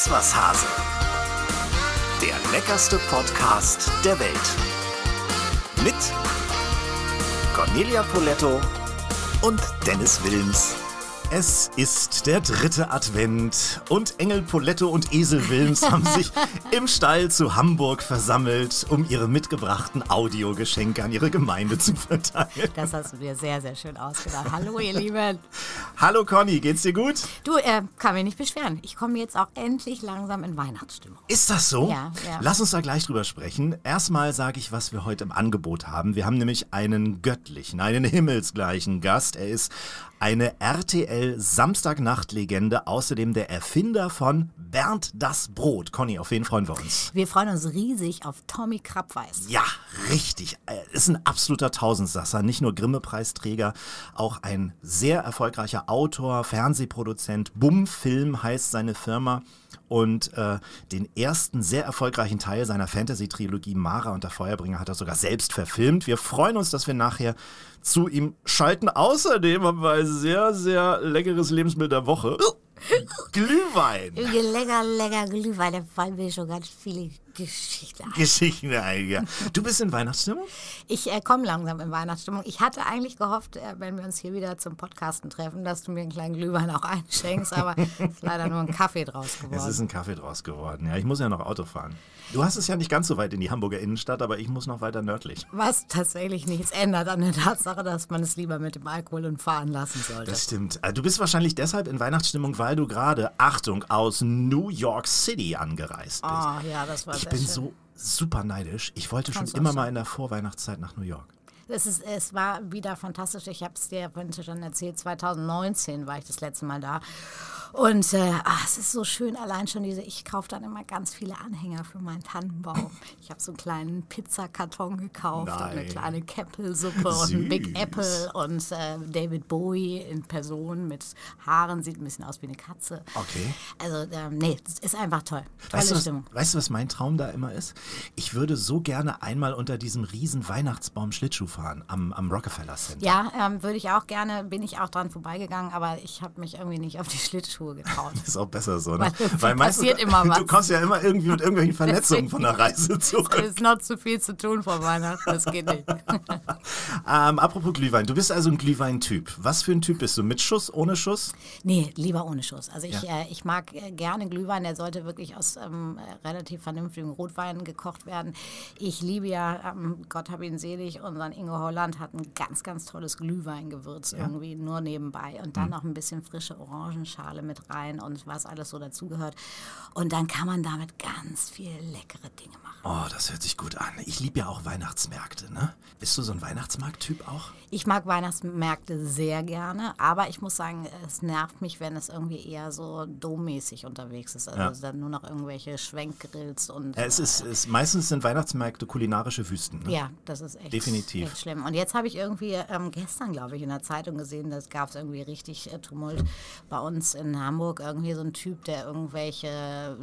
Iss was Hase. Der leckerste Podcast der Welt. Mit Cornelia Poletto und Dennis Wilms. Es ist der dritte Advent und Engel Poletto und Esel Wilms haben sich im Stall zu Hamburg versammelt, um ihre mitgebrachten Audiogeschenke an ihre Gemeinde zu verteilen. Das hast du dir sehr, sehr schön ausgedacht. Hallo, ihr Lieben. Hallo Conny, geht's dir gut? Du, äh, kann mich nicht beschweren. Ich komme jetzt auch endlich langsam in Weihnachtsstimmung. Ist das so? Ja, ja. Lass uns da gleich drüber sprechen. Erstmal sage ich, was wir heute im Angebot haben. Wir haben nämlich einen göttlichen, einen himmelsgleichen Gast. Er ist eine RTL Samstagnacht-Legende, außerdem der Erfinder von Bernd das Brot. Conny, auf wen freuen wir uns? Wir freuen uns riesig auf Tommy Krabweis. Ja, richtig. Er ist ein absoluter Tausendsasser. Nicht nur Grimme-Preisträger, auch ein sehr erfolgreicher Autor, Fernsehproduzent. Bum-Film heißt seine Firma. Und äh, den ersten sehr erfolgreichen Teil seiner Fantasy-Trilogie Mara und der Feuerbringer hat er sogar selbst verfilmt. Wir freuen uns, dass wir nachher zu ihm schalten. Außerdem haben wir ein sehr, sehr leckeres Lebensmittel der Woche. Glühwein. Lecker, lecker Glühwein, da fallen mir schon ganz viele Geschichten ein. Geschichten ein, ja. Du bist in Weihnachtsstimmung? Ich äh, komme langsam in Weihnachtsstimmung. Ich hatte eigentlich gehofft, äh, wenn wir uns hier wieder zum Podcasten treffen, dass du mir einen kleinen Glühwein auch einschenkst, aber es ist leider nur ein Kaffee draus geworden. Es ist ein Kaffee draus geworden. Ja, ich muss ja noch Auto fahren. Du hast es ja nicht ganz so weit in die Hamburger Innenstadt, aber ich muss noch weiter nördlich. Was tatsächlich nichts ändert an der Tatsache, dass man es lieber mit dem Alkohol und fahren lassen sollte. Das stimmt. Äh, Du bist wahrscheinlich deshalb in Weihnachtsstimmung, weil du gerade, Achtung, aus New York City angereist bist. Oh, ja, das war ich bin schön. so super neidisch. Ich wollte schon Kannst auch immer mal in der Vorweihnachtszeit nach New York. Es, ist, es war wieder fantastisch. Ich habe es dir vorhin schon erzählt. 2019 war ich das letzte Mal da. Und äh, ach, es ist so schön, allein schon diese, ich kaufe dann immer ganz viele Anhänger für meinen Tannenbaum. Ich habe so einen kleinen Pizzakarton gekauft und eine Nein. kleine Käppelsuppe und einen Big. Apple und äh, David Bowie in Person mit Haaren, sieht ein bisschen aus wie eine Katze. Okay. Also, ähm, nee, es ist einfach toll. Tolle Weißt du, was, Stimmung. weißt du, was mein Traum da immer ist? Ich würde so gerne einmal unter diesem riesen Weihnachtsbaum Schlittschuh fahren am, am Rockefeller Center. Ja, ähm, würde ich auch gerne, bin ich auch dran vorbeigegangen, aber ich habe mich irgendwie nicht auf die Schlittschuhe getraut. Ist auch besser so, ne? Weil passiert immer was. Du kommst ja immer irgendwie mit irgendwelchen Verletzungen von der Reise Es zurück. ist noch zu viel zu tun vor Weihnachten, das geht nicht. Ähm, apropos Glühwein, du bist also ein Glühwein-Typ. Was für ein Typ bist du? Mit Schuss, ohne Schuss? Nee, lieber ohne Schuss. Also ich, Ja. äh, ich mag äh, gerne Glühwein, der sollte wirklich aus ähm, äh, relativ vernünftigen Rotwein gekocht werden. Ich liebe ja, ähm, Gott hab ihn selig, unseren Ingo Holland hat ein ganz, ganz tolles Glühweingewürz irgendwie nur nebenbei und dann Mhm. noch ein bisschen frische Orangenschale mit rein und was alles so dazugehört. Und dann kann man damit ganz viel leckere Dinge machen. Oh, das hört sich gut an. Ich liebe ja auch Weihnachtsmärkte, ne? Bist du so ein Weihnachtsmarkt-Typ auch? Ich mag Weihnachtsmärkte sehr gerne, aber ich muss sagen, es nervt mich, wenn es irgendwie eher so dommäßig unterwegs ist. Also Ja. dann nur noch irgendwelche Schwenkgrills und. Ja, es ist, es, meistens sind Weihnachtsmärkte kulinarische Wüsten. Ne? ja, das ist echt, Definitiv. echt schlimm. Und jetzt habe ich irgendwie ähm, gestern, glaube ich, in der Zeitung gesehen, das gab es irgendwie richtig äh, Tumult bei uns in Hamburg. Irgendwie so ein Typ, der irgendwelche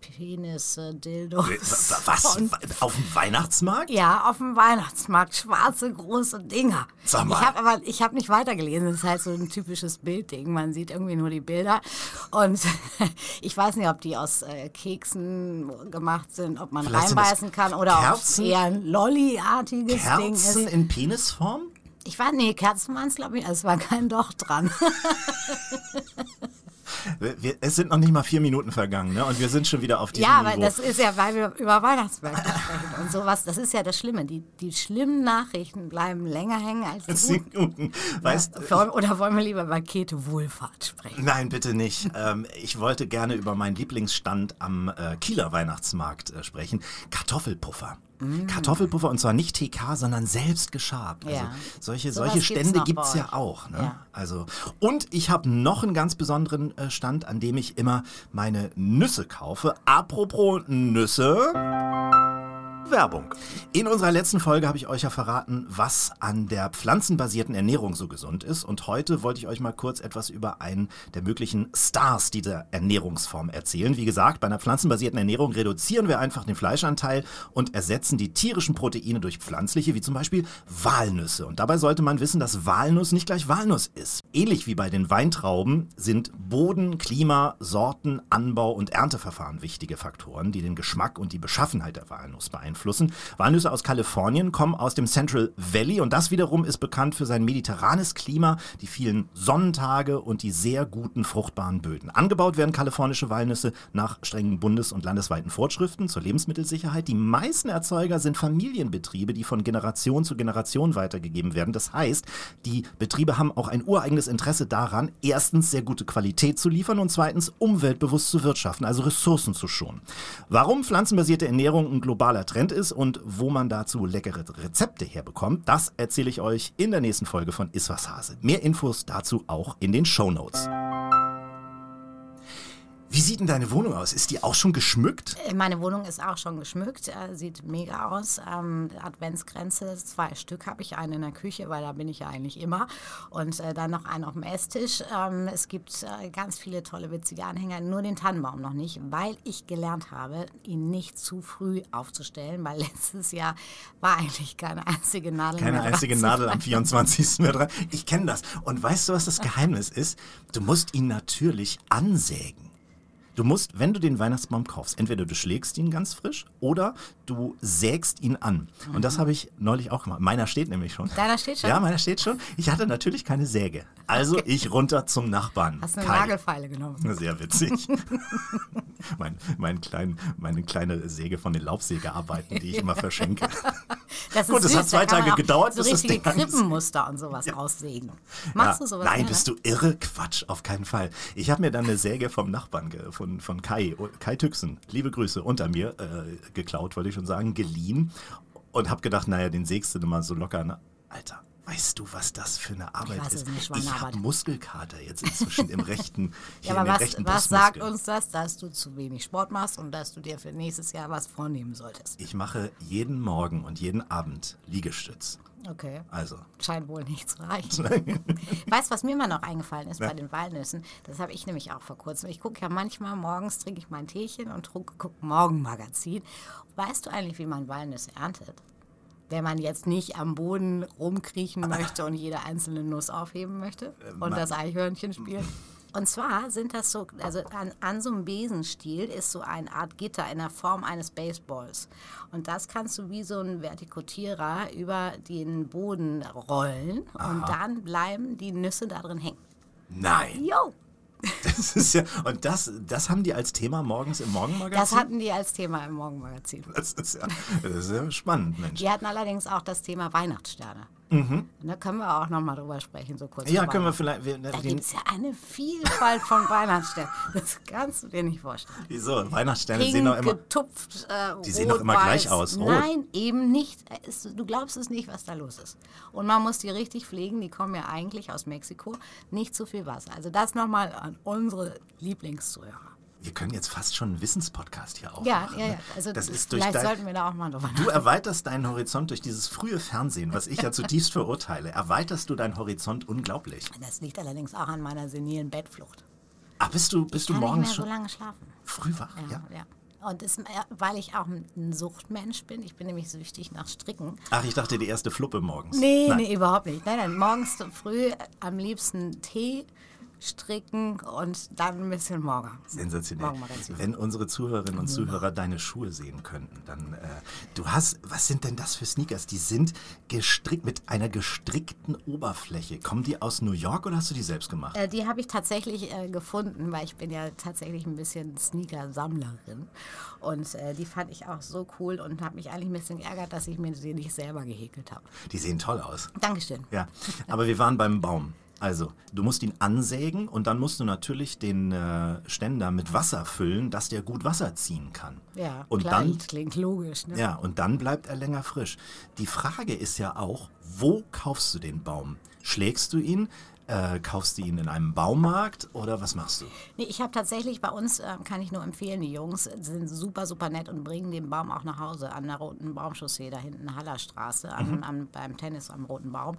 Penisse, Dildos. Wa- Was? Auf dem Weihnachtsmarkt? Ja, auf dem Weihnachtsmarkt, schwarze große Dinger. Sag mal. Ich habe aber ich habe nicht weitergelesen. Das ist halt so ein typisches Bildding. Man sieht irgendwie nur die Bilder und ich weiß nicht, ob die aus äh, Keksen gemacht sind, ob man Vielleicht reinbeißen kann oder ob Kerzen? eher ein Lolli-artiges Ding Kerzen ist. in Penisform? Ich weiß nee, Kerzen waren es glaube ich. Also es war kein Doch dran. Wir, es sind noch nicht mal vier Minuten vergangen, ne? Und wir sind schon wieder auf diesem Ja, aber Niveau. das ist ja, weil wir über Weihnachtsmärkte sprechen und sowas. Das ist ja das Schlimme. Die, die schlimmen Nachrichten bleiben länger hängen als die guten. Minuten. Weißt Ja, Oder wollen wir lieber über Käthe Wohlfahrt sprechen? Nein, bitte nicht. Ähm, ich wollte gerne über meinen Lieblingsstand am äh, Kieler Weihnachtsmarkt äh, sprechen. Kartoffelpuffer. Kartoffelpuffer und zwar nicht TK, sondern selbst geschabt. Also Ja. solche, Sowas solche Stände gibt es ja auch. Ne? Ja. Also, und ich habe noch einen ganz besonderen äh, Stand, an dem ich immer meine Nüsse kaufe. Apropos Nüsse. Werbung. In unserer letzten Folge habe ich euch ja verraten, was an der pflanzenbasierten Ernährung so gesund ist. Und heute wollte ich euch mal kurz etwas über einen der möglichen Stars dieser Ernährungsform erzählen. Wie gesagt, bei einer pflanzenbasierten Ernährung reduzieren wir einfach den Fleischanteil und ersetzen die tierischen Proteine durch pflanzliche, wie zum Beispiel Walnüsse. Und dabei sollte man wissen, dass Walnuss nicht gleich Walnuss ist. Ähnlich wie bei den Weintrauben sind Boden, Klima, Sorten, Anbau und Ernteverfahren wichtige Faktoren, die den Geschmack und die Beschaffenheit der Walnuss beeinflussen. Walnüsse aus Kalifornien kommen aus dem Central Valley und das wiederum ist bekannt für sein mediterranes Klima, die vielen Sonnentage und die sehr guten fruchtbaren Böden. Angebaut werden kalifornische Walnüsse nach strengen bundes- und landesweiten Vorschriften zur Lebensmittelsicherheit. Die meisten Erzeuger sind Familienbetriebe, die von Generation zu Generation weitergegeben werden. Das heißt, die Betriebe haben auch ein ureigenes Interesse daran, erstens sehr gute Qualität zu liefern und zweitens umweltbewusst zu wirtschaften, also Ressourcen zu schonen. Warum pflanzenbasierte Ernährung ein globaler Trend ist und wo man dazu leckere Rezepte herbekommt, das erzähle ich euch in der nächsten Folge von Iswas Hase. Mehr Infos dazu auch in den Show Notes. Wie sieht denn deine Wohnung aus? Ist die auch schon geschmückt? Äh, Meine Wohnung ist auch schon geschmückt, äh, sieht mega aus. Ähm, Adventsgrenze, zwei Stück habe ich, eine in der Küche, weil da bin ich ja eigentlich immer. Und äh, dann noch einen auf dem Esstisch. Ähm, es gibt äh, ganz viele tolle, witzige Anhänger, nur den Tannenbaum noch nicht, weil ich gelernt habe, ihn nicht zu früh aufzustellen, weil letztes Jahr war eigentlich keine einzige Nadel Keine einzige Nadel am finden. 24. mehr dran. Ich kenne das. Und weißt du, was das Geheimnis ist? Du musst ihn natürlich ansägen. Du musst, wenn du den Weihnachtsbaum kaufst, entweder du schlägst ihn ganz frisch oder du sägst ihn an. Und das habe ich neulich auch gemacht. Meiner steht nämlich schon. Deiner steht schon? Ja, meiner steht schon. Ich hatte natürlich keine Säge. Also ich runter zum Nachbarn. Hast du eine Kai. Nagelfeile genommen? Sehr witzig. mein, mein klein, meine kleine Säge von den Laubsägearbeiten, die ich immer verschenke. Das Gut, es hat zwei Tage gedauert, So bis das richtige Ding an ist. Krippenmuster und sowas aussägen. Machst Ja, du sowas? Nein, gerne? bist du irre? Quatsch, auf keinen Fall. Ich habe mir dann eine Säge vom Nachbarn, ge- von, von Kai, Kai Tüxen, liebe Grüße, unter mir äh, geklaut, wollte ich schon sagen, geliehen. Und habe gedacht, naja, den sägst du mal so locker. Ne? Alter, weißt du, was das für eine Arbeit weiß, es ist? eine Ich habe Muskelkater jetzt inzwischen im rechten, Ja, aber was, rechten was sagt uns das, dass du zu wenig Sport machst und dass du dir für nächstes Jahr was vornehmen solltest? Ich mache jeden Morgen und jeden Abend Liegestütz. Okay. Also, Scheint wohl nicht zu reichen. weißt du, was mir mal noch eingefallen ist bei den Walnüssen? Das habe ich nämlich auch vor kurzem. Ich gucke ja manchmal morgens, trinke ich mein Teechen und gucke Morgenmagazin. Weißt du eigentlich, wie man Walnüsse erntet? Wenn man jetzt nicht am Boden rumkriechen möchte und jede einzelne Nuss aufheben möchte und das Eichhörnchen spielen. Und zwar sind das so, also an, an so einem Besenstiel ist so eine Art Gitter in der Form eines Baseballs. Und das kannst du wie so ein Vertikutierer über den Boden rollen und dann bleiben die Nüsse da drin hängen. nein. Jo! Das ist ja, und das, das haben die als Thema morgens im Morgenmagazin? Das hatten die als Thema im Morgenmagazin. Das ist ja, das ist ja spannend, Mensch. Die hatten allerdings auch das Thema Weihnachtssterne. Und da können wir auch nochmal drüber sprechen, so kurz. Mhm. Ja, können wir vielleicht. Wir, Da gibt es ja eine Vielfalt von Weihnachtssternen. Das kannst du dir nicht vorstellen. wieso? Weihnachtssterne Pink, sehen doch immer. getupft, äh, Die sehen doch immer gleich aus, rot. Nein, eben nicht. Es, du glaubst es nicht, was da los ist. Und man muss die richtig pflegen. Die kommen ja eigentlich aus Mexiko. Nicht zu viel Wasser. Also das nochmal an unsere Lieblingszuhörer. Wir können jetzt fast schon einen Wissenspodcast hier aufmachen. Ja, ja, ja. ne? Also das ist durch vielleicht dein, sollten wir da auch mal drüber Du erweiterst deinen Horizont durch dieses frühe Fernsehen, was ich ja zutiefst verurteile. Erweiterst du deinen Horizont unglaublich. Das liegt allerdings auch an meiner senilen Bettflucht. Ah, bist du, bist du Kann nicht morgens mehr so schon lange schlafen. früh wach? Ja. Ja, ja. Und das, weil ich auch ein Suchtmensch bin, ich bin nämlich süchtig nach Stricken. Ach, ich dachte, die erste Fluppe morgens. Nee, Nein. nee, überhaupt nicht. Nein, nein, morgens früh am liebsten Tee, stricken und dann ein bisschen Morgen. Sensationell. Morgenmagazin. Wenn unsere Zuhörerinnen und Zuhörer deine Schuhe sehen könnten, dann, äh, du hast, was sind denn das für Sneakers? Die sind gestrickt, mit einer gestrickten Oberfläche. Kommen die aus New York oder hast du die selbst gemacht? Äh, die habe ich tatsächlich äh, gefunden, weil ich bin ja tatsächlich ein bisschen Sneaker-Sammlerin. Und äh, die fand ich auch so cool und habe mich eigentlich ein bisschen geärgert, dass ich mir sie nicht selber gehäkelt habe. Die sehen toll aus. Dankeschön. Ja, aber wir waren beim Baum. Also, du musst ihn ansägen und dann musst du natürlich den äh, Ständer mit Wasser füllen, dass der gut Wasser ziehen kann. Ja, und klar, dann klingt logisch. Ne? Ja, und dann bleibt er länger frisch. Die Frage ist ja auch, wo kaufst du den Baum? Schlägst du ihn? Äh, kaufst du ihn in einem Baumarkt oder was machst du? Nee, ich habe tatsächlich bei uns, äh, kann ich nur empfehlen, die Jungs sind super, super nett und bringen den Baum auch nach Hause an der Roten Baumchaussee, da hinten Hallerstraße, an, Mhm. an, beim Tennis am Roten Baum.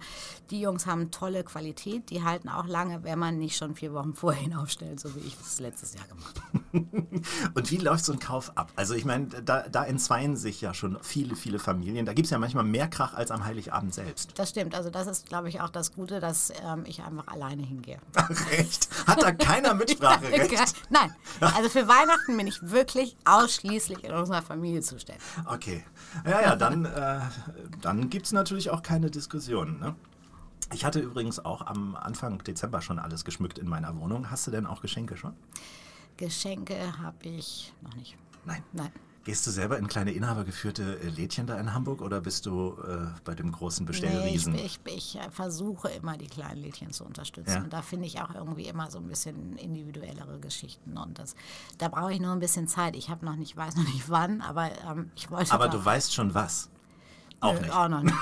Die Jungs haben tolle Qualität, die halten auch lange, wenn man nicht schon vier Wochen vorher hinaufstellt, so wie ich das letztes Jahr gemacht habe. Und wie läuft so ein Kauf ab? Also ich meine, da, da entzweien sich ja schon viele, viele Familien. Da gibt es ja manchmal mehr Krach als am Heiligabend selbst. Das stimmt, also das ist, glaube ich, auch das Gute, dass ähm, ich einfach alleine hingehe. Recht? Hat da keiner Mitspracherecht? Nein, also für Weihnachten bin ich wirklich ausschließlich in unserer Familie zuständig. Okay. Ja, ja, dann, äh, dann gibt es natürlich auch keine Diskussion. Ne? Ich hatte übrigens auch am Anfang Dezember schon alles geschmückt in meiner Wohnung. Hast du denn auch Geschenke schon? Geschenke habe ich noch nicht. Nein. Nein. Gehst du selber in kleine inhabergeführte äh, Lädchen da in Hamburg oder bist du äh, bei dem großen Nee, ich, Bestellriesen? ich, ich äh, versuche immer die kleinen Lädchen zu unterstützen. Ja. Und da finde ich auch irgendwie immer so ein bisschen individuellere Geschichten. Und das, da brauche ich nur ein bisschen Zeit. Ich habe noch nicht, weiß noch nicht wann, aber ähm, ich wollte. Aber du weißt schon was. Auch Nö, nicht. Auch noch nicht.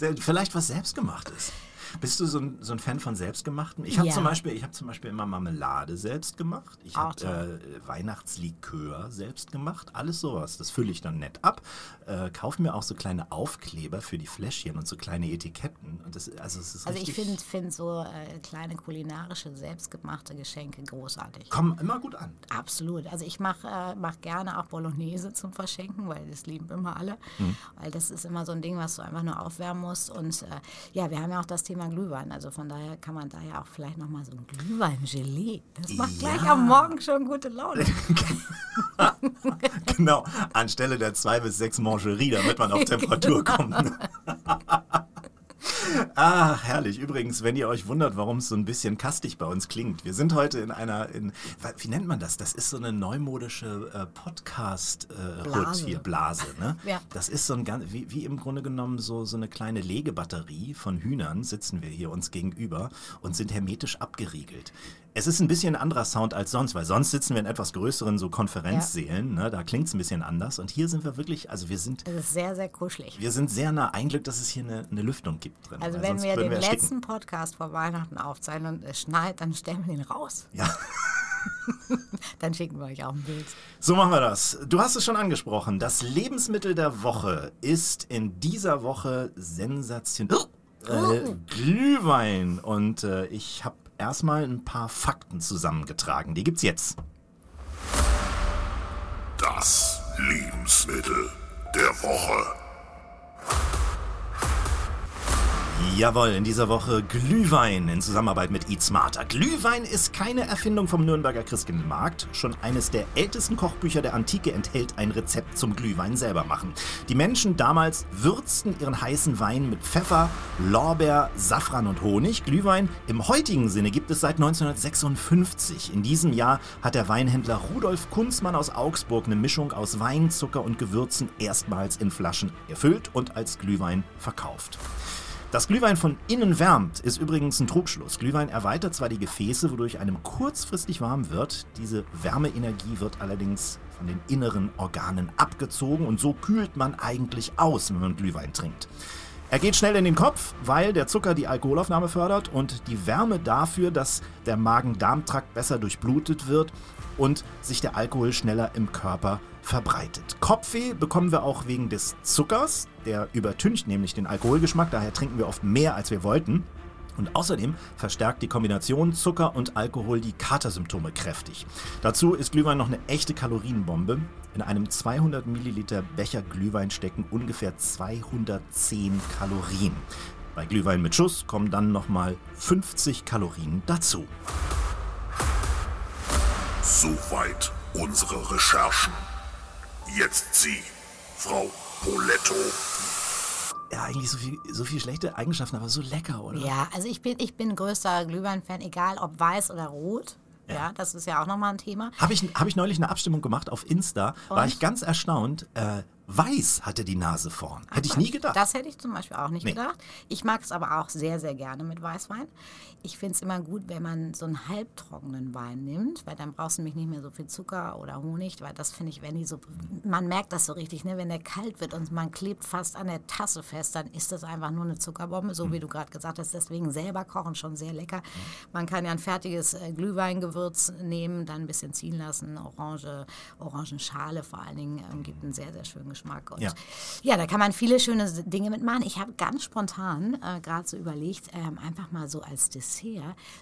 Vielleicht was Selbstgemachtes. Bist du so ein, so ein Fan von Selbstgemachten? Ich habe Ja. zum, Beispiel- ich hab zum Beispiel immer Marmelade selbst gemacht. Ich habe äh, Weihnachtslikör selbst gemacht. Alles sowas. Das fülle ich dann nett ab. Äh, Kaufe mir auch so kleine Aufkleber für die Fläschchen und so kleine Etiketten. Und das, also es ist Also ich finde find so äh, kleine kulinarische, selbstgemachte Geschenke großartig. kommen immer gut an. Absolut. Also ich mache äh, mach gerne auch Bolognese zum Verschenken, weil das lieben immer alle. Mhm. Weil das ist immer so ein Ding, was du einfach nur aufwärmen musst. Und äh, ja, wir haben ja auch das Thema Glühwein. Also von daher kann man da ja auch vielleicht nochmal so ein Glühwein-Gelee. Das macht gleich Ja. am Morgen schon gute Laune. genau, anstelle der zwei bis sechs Mangerie, damit man auf Temperatur kommt. Ah, herrlich. Übrigens, wenn ihr euch wundert, warum es so ein bisschen kastig bei uns klingt. Wir sind heute in einer, in, wie nennt man das? Das ist so eine neumodische äh, Podcast-Hut Blase. hier, Blase. Ne? Ja. Das ist so ein ganz, wie, wie im Grunde genommen so, so eine kleine Legebatterie von Hühnern, sitzen wir hier uns gegenüber und sind hermetisch abgeriegelt. Es ist ein bisschen ein anderer Sound als sonst, weil sonst sitzen wir in etwas größeren so Konferenzsälen, ne? da klingt es ein bisschen anders. Und hier sind wir wirklich, also wir sind Das ist sehr, sehr kuschelig. wir sind sehr nah. Ein Glück, dass es hier eine, eine Lüftung gibt drin. Also wenn wir den ersticken. letzten Podcast vor Weihnachten aufzeichnen und es schneit, dann stellen wir den raus. Ja, Dann schicken wir euch auch ein Bild. so machen wir das. Du hast es schon angesprochen. Das Lebensmittel der Woche ist in dieser Woche sensationell. Äh, Glühwein. Und äh, ich habe erstmal ein paar Fakten zusammengetragen. Die gibt's jetzt. Das Lebensmittel der Woche. Jawohl, in dieser Woche Glühwein in Zusammenarbeit mit Eat Smarter. Glühwein ist keine Erfindung vom Nürnberger Christkindlmarkt. Schon eines der ältesten Kochbücher der Antike enthält ein Rezept zum Glühwein selber machen. Die Menschen damals würzten ihren heißen Wein mit Pfeffer, Lorbeer, Safran und Honig. Glühwein im heutigen Sinne gibt es seit 1956. In diesem Jahr hat der Weinhändler Rudolf Kunzmann aus Augsburg eine Mischung aus Wein, Zucker und Gewürzen erstmals in Flaschen gefüllt und als Glühwein verkauft. Dass Glühwein von innen wärmt, ist übrigens ein Trugschluss. Glühwein erweitert zwar die Gefäße, wodurch einem kurzfristig warm wird, diese Wärmeenergie wird allerdings von den inneren Organen abgezogen und so kühlt man eigentlich aus, wenn man Glühwein trinkt. Er geht schnell in den Kopf, weil der Zucker die Alkoholaufnahme fördert und die Wärme dafür, dass der Magen-Darm-Trakt besser durchblutet wird und sich der Alkohol schneller im Körper verbreitet. Kopfweh bekommen wir auch wegen des Zuckers, der übertüncht nämlich den Alkoholgeschmack, daher trinken wir oft mehr als wir wollten. Und außerdem verstärkt die Kombination Zucker und Alkohol die Katersymptome kräftig. Dazu ist Glühwein noch eine echte Kalorienbombe. In einem 200 Milliliter Becher Glühwein stecken ungefähr 210 Kalorien. Bei Glühwein mit Schuss kommen dann nochmal 50 Kalorien dazu. Soweit unsere Recherchen. Jetzt Sie, Frau Poletto. Ja, eigentlich so viel, so viel schlechte Eigenschaften, aber so lecker, oder? Ja, also ich bin, ich bin größter Glühwein-Fan, egal ob weiß oder rot. Ja, das ist ja auch nochmal ein Thema. Habe ich, hab ich neulich eine Abstimmung gemacht auf Insta, war Und? ich ganz erstaunt. Äh, Weiß hat er die Nase vorn. Hätte ich nie gedacht. Das hätte ich zum Beispiel auch nicht Nee. gedacht. Ich mag es aber auch sehr, sehr gerne mit Weißwein. Ich finde es immer gut, wenn man so einen halbtrockenen Wein nimmt, weil dann brauchst du nämlich nicht mehr so viel Zucker oder Honig, weil das finde ich, wenn die so, man merkt das so richtig, ne? wenn der kalt wird und man klebt fast an der Tasse fest, dann ist das einfach nur eine Zuckerbombe, so wie du gerade gesagt hast. Deswegen selber kochen schon sehr lecker. Man kann ja ein fertiges äh, Glühweingewürz nehmen, dann ein bisschen ziehen lassen, Orange, Orangenschale vor allen Dingen, ähm, gibt einen sehr, sehr schönen Geschmack. Und Ja. ja, da kann man viele schöne Dinge mitmachen. Ich habe ganz spontan äh, gerade so überlegt, ähm, einfach mal so als Dessert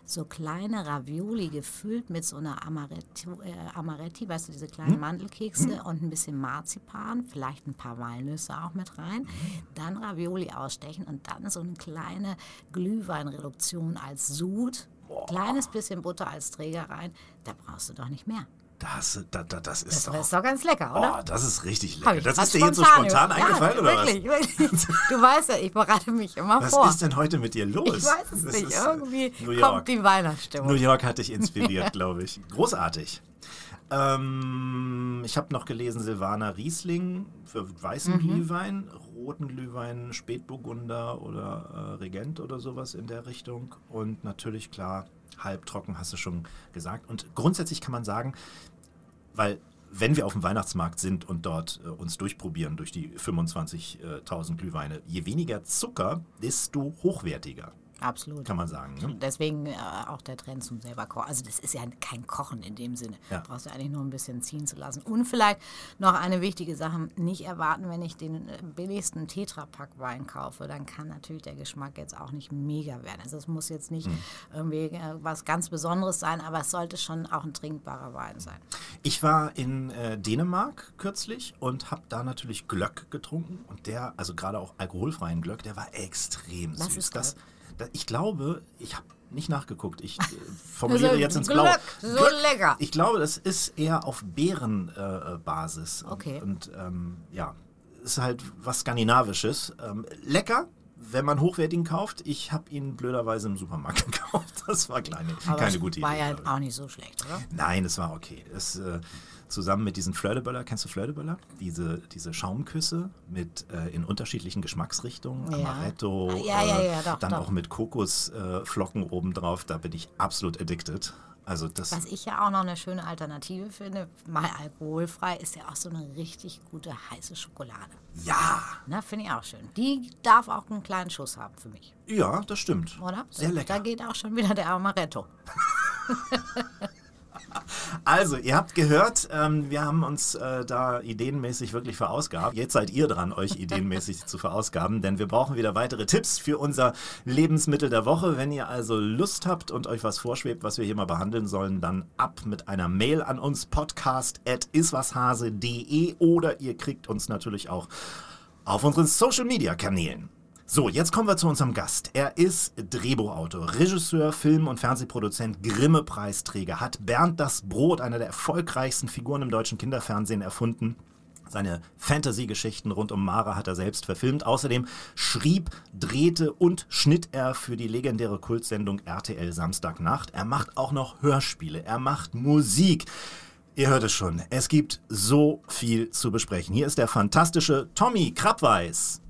so kleine Ravioli gefüllt mit so einer Amaretti, äh, Amaretti weißt du, diese kleinen Mandelkekse und ein bisschen Marzipan, vielleicht ein paar Walnüsse auch mit rein. Dann Ravioli ausstechen und dann so eine kleine Glühweinreduktion als Sud. Kleines bisschen Butter als Träger rein. Da brauchst du doch nicht mehr. Das, da, da, das ist Das doch. ist doch ganz lecker, oder? Oh, das ist richtig lecker. Das ist dir jetzt so spontan über- eingefallen, ja, oder wirklich, Wirklich, Du weißt ja, ich bereite mich immer was? vor. Was ist denn heute mit dir los? ich weiß es Das nicht. Irgendwie New York. kommt die Weihnachtsstimmung. New York hat dich inspiriert, glaube ich. Großartig. Ähm, ich habe noch gelesen, Silvana Riesling für weißen Glühwein, roten Glühwein, Spätburgunder oder äh, Regent oder sowas in der Richtung. Und natürlich, klar, halbtrocken, hast du schon gesagt. Und grundsätzlich kann man sagen, weil wenn wir auf dem Weihnachtsmarkt sind und dort äh, uns durchprobieren durch die 25.000 Glühweine, je weniger Zucker, desto hochwertiger, Absolut. kann man sagen. Ne? Deswegen äh, auch der Trend zum selber kochen. Also das ist ja kein Kochen in dem Sinne. Ja. Du brauchst ja eigentlich nur ein bisschen ziehen zu lassen. Und vielleicht noch eine wichtige Sache, nicht erwarten, wenn ich den äh, billigsten Tetrapack Wein kaufe, dann kann natürlich der Geschmack jetzt auch nicht mega werden. Also es muss jetzt nicht Hm. irgendwie äh, was ganz Besonderes sein, aber es sollte schon auch ein trinkbarer Wein sein. Ich war in äh, Dänemark kürzlich und habe da natürlich Glöck getrunken. Und der, also gerade auch alkoholfreien Glöck, der war extrem Was süß. ist das, ich glaube, ich habe nicht nachgeguckt. Ich äh, formuliere jetzt ins Blaue. so lecker. Ich glaube, das ist eher auf Beerenbasis. Äh. Okay. Und ähm, ja, ist halt was Skandinavisches. Ähm, lecker. Wenn man hochwertigen kauft, ich habe ihn blöderweise im Supermarkt gekauft. Das war kleine, Aber keine gute war Idee. ja glaub ich. auch nicht so schlecht, oder? Nein, es war okay. Es, äh, zusammen mit diesen Flördeböller, kennst du Flördeböller? Diese, diese Schaumküsse mit äh, in unterschiedlichen Geschmacksrichtungen, Ja. Amaretto, Ah, ja, ja, ja, doch, dann doch. auch mit Kokosflocken äh, obendrauf, da bin ich absolut addicted. Also das, Was ich ja auch noch eine schöne Alternative finde, mal alkoholfrei, ist ja auch so eine richtig gute heiße Schokolade. ja, Na, finde ich auch schön. Die darf auch einen kleinen Schuss haben für mich, ja, das stimmt. oder? Sehr lecker. Da geht auch schon wieder der Amaretto. Also, ihr habt gehört, ähm, wir haben uns äh, da ideenmäßig wirklich verausgabt. Jetzt seid ihr dran, euch ideenmäßig zu verausgaben, denn wir brauchen wieder weitere Tipps für unser Lebensmittel der Woche. Wenn ihr also Lust habt und euch was vorschwebt, was wir hier mal behandeln sollen, dann ab mit einer Mail an uns podcast.iswashase.de oder ihr kriegt uns natürlich auch auf unseren Social Media Kanälen. So, jetzt kommen wir zu unserem Gast. Er ist Drehbuchautor, Regisseur, Film- und Fernsehproduzent, Grimme-Preisträger, hat Bernd das Brot, einer der erfolgreichsten Figuren im deutschen Kinderfernsehen, erfunden. Seine Fantasy-Geschichten rund um Mara hat er selbst verfilmt. Außerdem schrieb, drehte und schnitt er für die legendäre Kultsendung RTL Samstagnacht. Er macht auch noch Hörspiele, er macht Musik. Ihr hört es schon, es gibt so viel zu besprechen. Hier ist der fantastische Tommy Krabweis.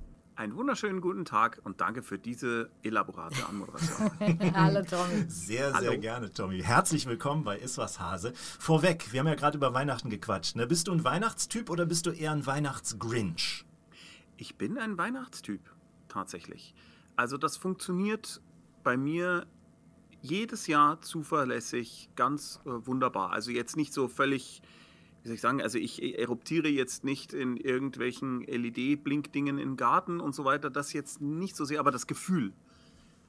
Einen wunderschönen guten Tag und danke für diese elaborate Anmoderation. Hallo Tommy. Sehr, sehr Hallo. gerne, Tommy. Herzlich willkommen bei Iswas Hase. Vorweg, wir haben ja gerade über Weihnachten gequatscht. Ne? Bist du ein Weihnachtstyp oder bist du eher ein Weihnachtsgrinch? Ich bin ein Weihnachtstyp, tatsächlich. Also das funktioniert bei mir jedes Jahr zuverlässig ganz äh, wunderbar. Also jetzt nicht so völlig, wie soll ich sagen, also ich eruptiere jetzt nicht in irgendwelchen LED-Blinkdingen im Garten und so weiter, das jetzt nicht so sehr, aber das Gefühl,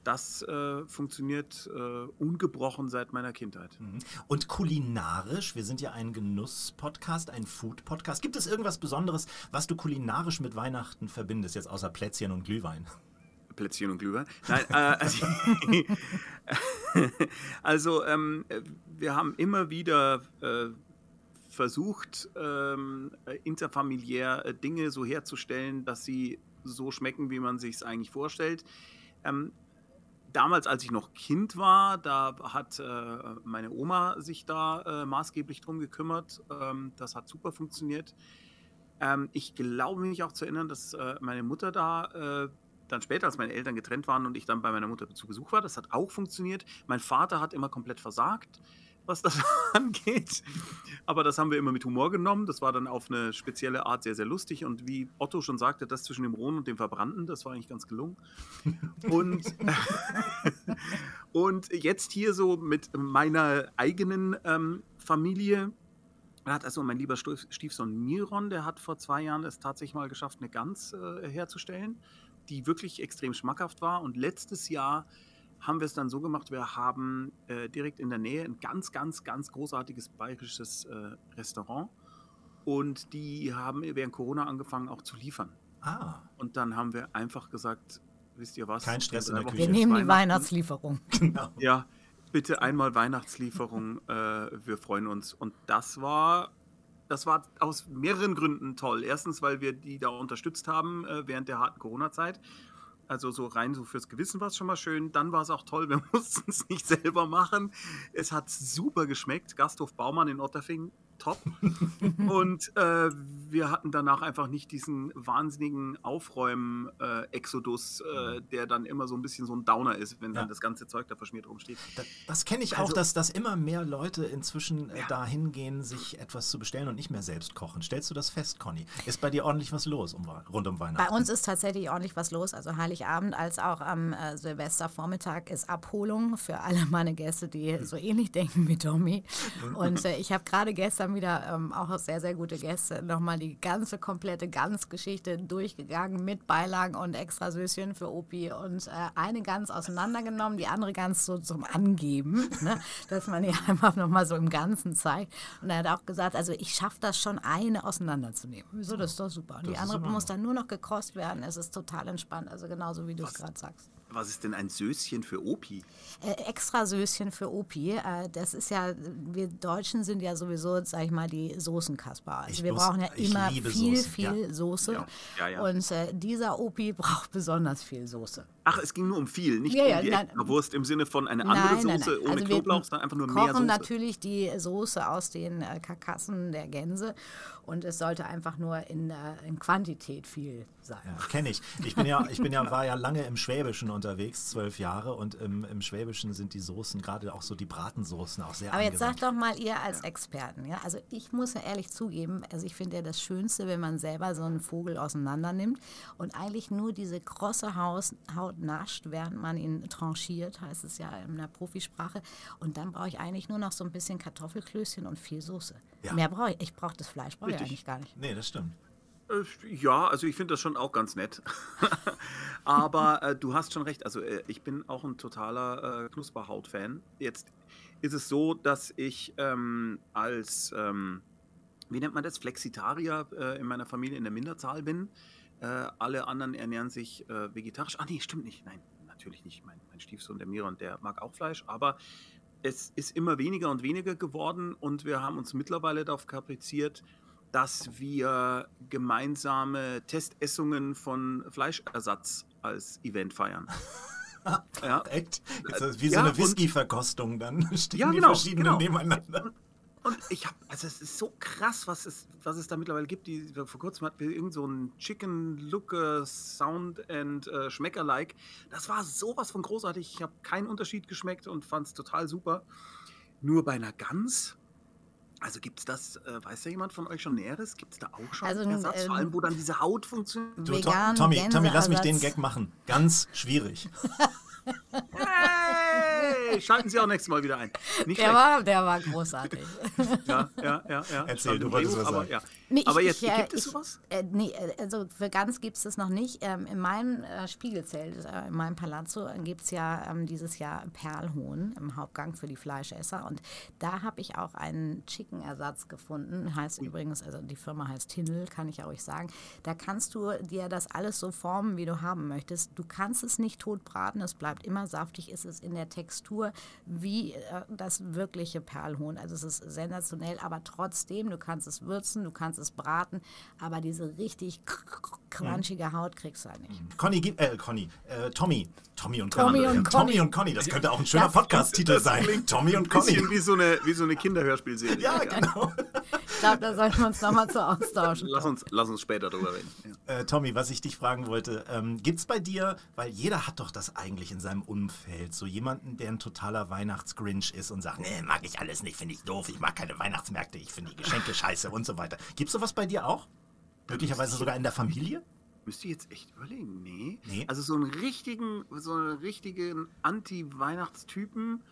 das äh, funktioniert äh, ungebrochen seit meiner Kindheit. Und kulinarisch, wir sind ja ein Genuss-Podcast, ein Food-Podcast. Gibt es irgendwas Besonderes, was du kulinarisch mit Weihnachten verbindest, jetzt außer Plätzchen und Glühwein? Plätzchen und Glühwein. Nein, äh, also, also ähm, wir haben immer wieder äh, versucht, ähm, äh, interfamiliär äh, Dinge so herzustellen, dass sie so schmecken, wie man sich es eigentlich vorstellt. Ähm, damals, als ich noch Kind war, da hat äh, meine Oma sich da äh, maßgeblich drum gekümmert. Ähm, das hat super funktioniert. Ähm, ich glaube mich auch zu erinnern, dass äh, meine Mutter da äh, dann später, als meine Eltern getrennt waren und ich dann bei meiner Mutter zu Besuch war, das hat auch funktioniert. Mein Vater hat immer komplett versagt, was das angeht. Aber das haben wir immer mit Humor genommen. Das war dann auf eine spezielle Art sehr, sehr lustig. Und wie Otto schon sagte, das zwischen dem Rohen und dem Verbrannten, das war eigentlich ganz gelungen. Und, und jetzt hier so mit meiner eigenen ähm, Familie. Hat also mein lieber Stief- Stiefsohn Miron, der hat vor zwei Jahren es tatsächlich mal geschafft, eine Gans äh, herzustellen, die wirklich extrem schmackhaft war. Und letztes Jahr haben wir es dann so gemacht, wir haben äh, direkt in der Nähe ein ganz, ganz, ganz großartiges bayerisches äh, Restaurant. Und die haben während Corona angefangen auch zu liefern. Ah, Und dann haben wir einfach gesagt, wisst ihr was? Kein Stress in der Küche. Wir nehmen die Weihnachtslieferung. genau. Ja, bitte einmal Weihnachtslieferung. Äh, wir freuen uns. Und das war, das war aus mehreren Gründen toll. Erstens, weil wir die da unterstützt haben äh, während der harten Corona-Zeit. Also so rein so fürs Gewissen war es schon mal schön. Dann war es auch toll, wir mussten es nicht selber machen. Es hat super geschmeckt. Gasthof Baumann in Otterfing, top. Und äh, wir hatten danach einfach nicht diesen wahnsinnigen Aufräumen-Exodus, äh, der dann immer so ein bisschen so ein Downer ist, wenn Ja. dann das ganze Zeug da verschmiert rumsteht. Das, das kenne ich auch, Also- dass, dass immer mehr Leute inzwischen äh, Ja. dahin gehen, sich etwas zu bestellen und nicht mehr selbst kochen. Stellst du das fest, Conny? Ist bei dir ordentlich was los um, rund um Weihnachten? Bei uns ist tatsächlich ordentlich was los. Also Heiligabend als auch am äh, Silvestervormittag ist Abholung für alle meine Gäste, die so ähnlich denken wie Tommy. Und äh, ich habe gerade gestern wieder ähm, auch sehr, sehr gute Gäste nochmal die ganze komplette Gans-Geschichte durchgegangen mit Beilagen und extra Süßchen für Opi und äh, eine Gans auseinandergenommen, die andere Gans so zum Angeben, ne? dass man die einfach nochmal so im Ganzen zeigt. Und er hat auch gesagt, also ich schaffe das schon, eine auseinanderzunehmen. Wieso, das ist doch super. Und die Das ist andere muss dann nur noch gekrost werden. Es ist total entspannt, also genauso wie du es gerade sagst. Was ist denn ein Söschen für Opi? Äh, extra Söschen für Opi. Äh, das ist ja, wir Deutschen sind ja sowieso, sag ich mal, die Soßenkasper. Also Ich wir muss- brauchen ja immer viel, Soßen, viel ja. Soße. Ja, ja. Und äh, dieser Opi braucht besonders viel Soße. Ach, es ging nur um viel, nicht Ja, ja, um die nein. extra Wurst im Sinne von eine andere Soße ohne Also wir Knoblauch, sondern einfach nur kochen mehr Soße. natürlich die Soße aus den äh, Karkassen der Gänse und es sollte einfach nur in, äh, in Quantität viel sein. Ja, kenne ich. Ich bin ja, ich bin ja, war ja lange im Schwäbischen unterwegs, zwölf Jahre, und im, im Schwäbischen sind die Soßen, gerade auch so die Bratensoßen, auch sehr Aber jetzt angewandt. sagt doch mal ihr als Experten, ja, also ich muss ja ehrlich zugeben, also ich finde ja das Schönste, wenn man selber so einen Vogel auseinander nimmt und eigentlich nur diese krosse Haus, Haut nascht, während man ihn tranchiert, heißt es ja in der Profisprache. Und dann brauche ich eigentlich nur noch so ein bisschen Kartoffelklößchen und viel Soße. Ja. Mehr brauche ich. Ich brauche das Fleisch, brauche ich eigentlich gar nicht. Nee, das stimmt. Äh, Ja, also ich finde das schon auch ganz nett. Aber äh, du hast schon recht. Also äh, ich bin auch ein totaler äh, Knusperhaut-Fan. Jetzt ist es so, dass ich ähm, als, ähm, wie nennt man das, Flexitarier äh, in meiner Familie in der Minderzahl bin. Äh, alle anderen ernähren sich äh, vegetarisch. Ah nee, stimmt nicht. Nein, natürlich nicht. Mein, mein Stiefsohn, der Miron, der mag auch Fleisch. Aber es ist immer weniger und weniger geworden und wir haben uns mittlerweile darauf kapriziert, dass wir gemeinsame Testessungen von Fleischersatz als Event feiern. ja, Echt? Ist das wie so Ja, eine und- Whisky-Verkostung, dann stehen Ja, die genau, verschiedenen genau. nebeneinander. und ich habe, also es ist so krass, was es, was es da mittlerweile gibt. Die, vor kurzem hatten wir irgend so ein Chicken Looker Sound and äh, Schmecker-like. Das war sowas von großartig. Ich habe keinen Unterschied geschmeckt und fand es total super. Nur bei einer Gans, also gibt es das, äh, weiß da jemand von euch schon Näheres? Gibt es da auch schon Also, einen Ersatz, vor ähm, allem wo dann diese Haut funktioniert? Du, Tom, Tommy, Tommy, lass mich den. Gag machen. Ganz schwierig. Hey, schalten Sie auch nächstes Mal wieder ein. Nicht Der schlecht. war, der war großartig. Ja, ja, ja, ja. Erzähl, du wolltest was aber, sagen. ja. Nee, ich- aber jetzt, ich, äh, gibt es ich- sowas? Äh, nee, äh, also für ganz gibt es das noch nicht. Ähm, in meinem äh, Spiegelzelt, äh, in meinem Palazzo, gibt es ja ähm, dieses Jahr Perlhuhn im Hauptgang für die Fleischesser. Und da habe ich auch einen Chicken-Ersatz gefunden. Heißt übrigens, also die Firma heißt Tindel, kann ich euch sagen. Da kannst du dir das alles so formen, wie du haben möchtest. Du kannst es nicht tot braten, es bleibt immer saftig, es ist in der Textur wie äh, das wirkliche Perlhuhn. Also es ist sensationell, aber trotzdem, du kannst es würzen, du kannst es braten, aber diese richtig crunchige Haut kriegst du halt nicht. Conny, gib- äh, Conny, äh, Tommy. Tommy und Tommy Conny. und Tommy Conny. und Conny, das könnte auch ein schöner Podcast-Titel sein. Tommy und Conny. Wie so eine, wie so eine Kinderhörspielserie. Ja, genau. Ich glaube, da sollten wir uns nochmal zu austauschen. Lass uns, lass uns später drüber reden. Ja. Äh, Tommy, was ich dich fragen wollte, ähm, gibt es bei dir, weil jeder hat doch das eigentlich in seinem Umfeld, so jemanden, der ein totaler Weihnachtsgrinch ist und sagt, nee, mag ich alles nicht, finde ich doof, ich mag keine Weihnachtsmärkte, ich finde die Geschenke scheiße und so weiter. Gibt es sowas bei dir auch? Möglicherweise sogar in der Familie? Müsst ihr jetzt echt überlegen? Nee. Nee. Also so einen richtigen, so einen richtigen Anti-Weihnachtstypen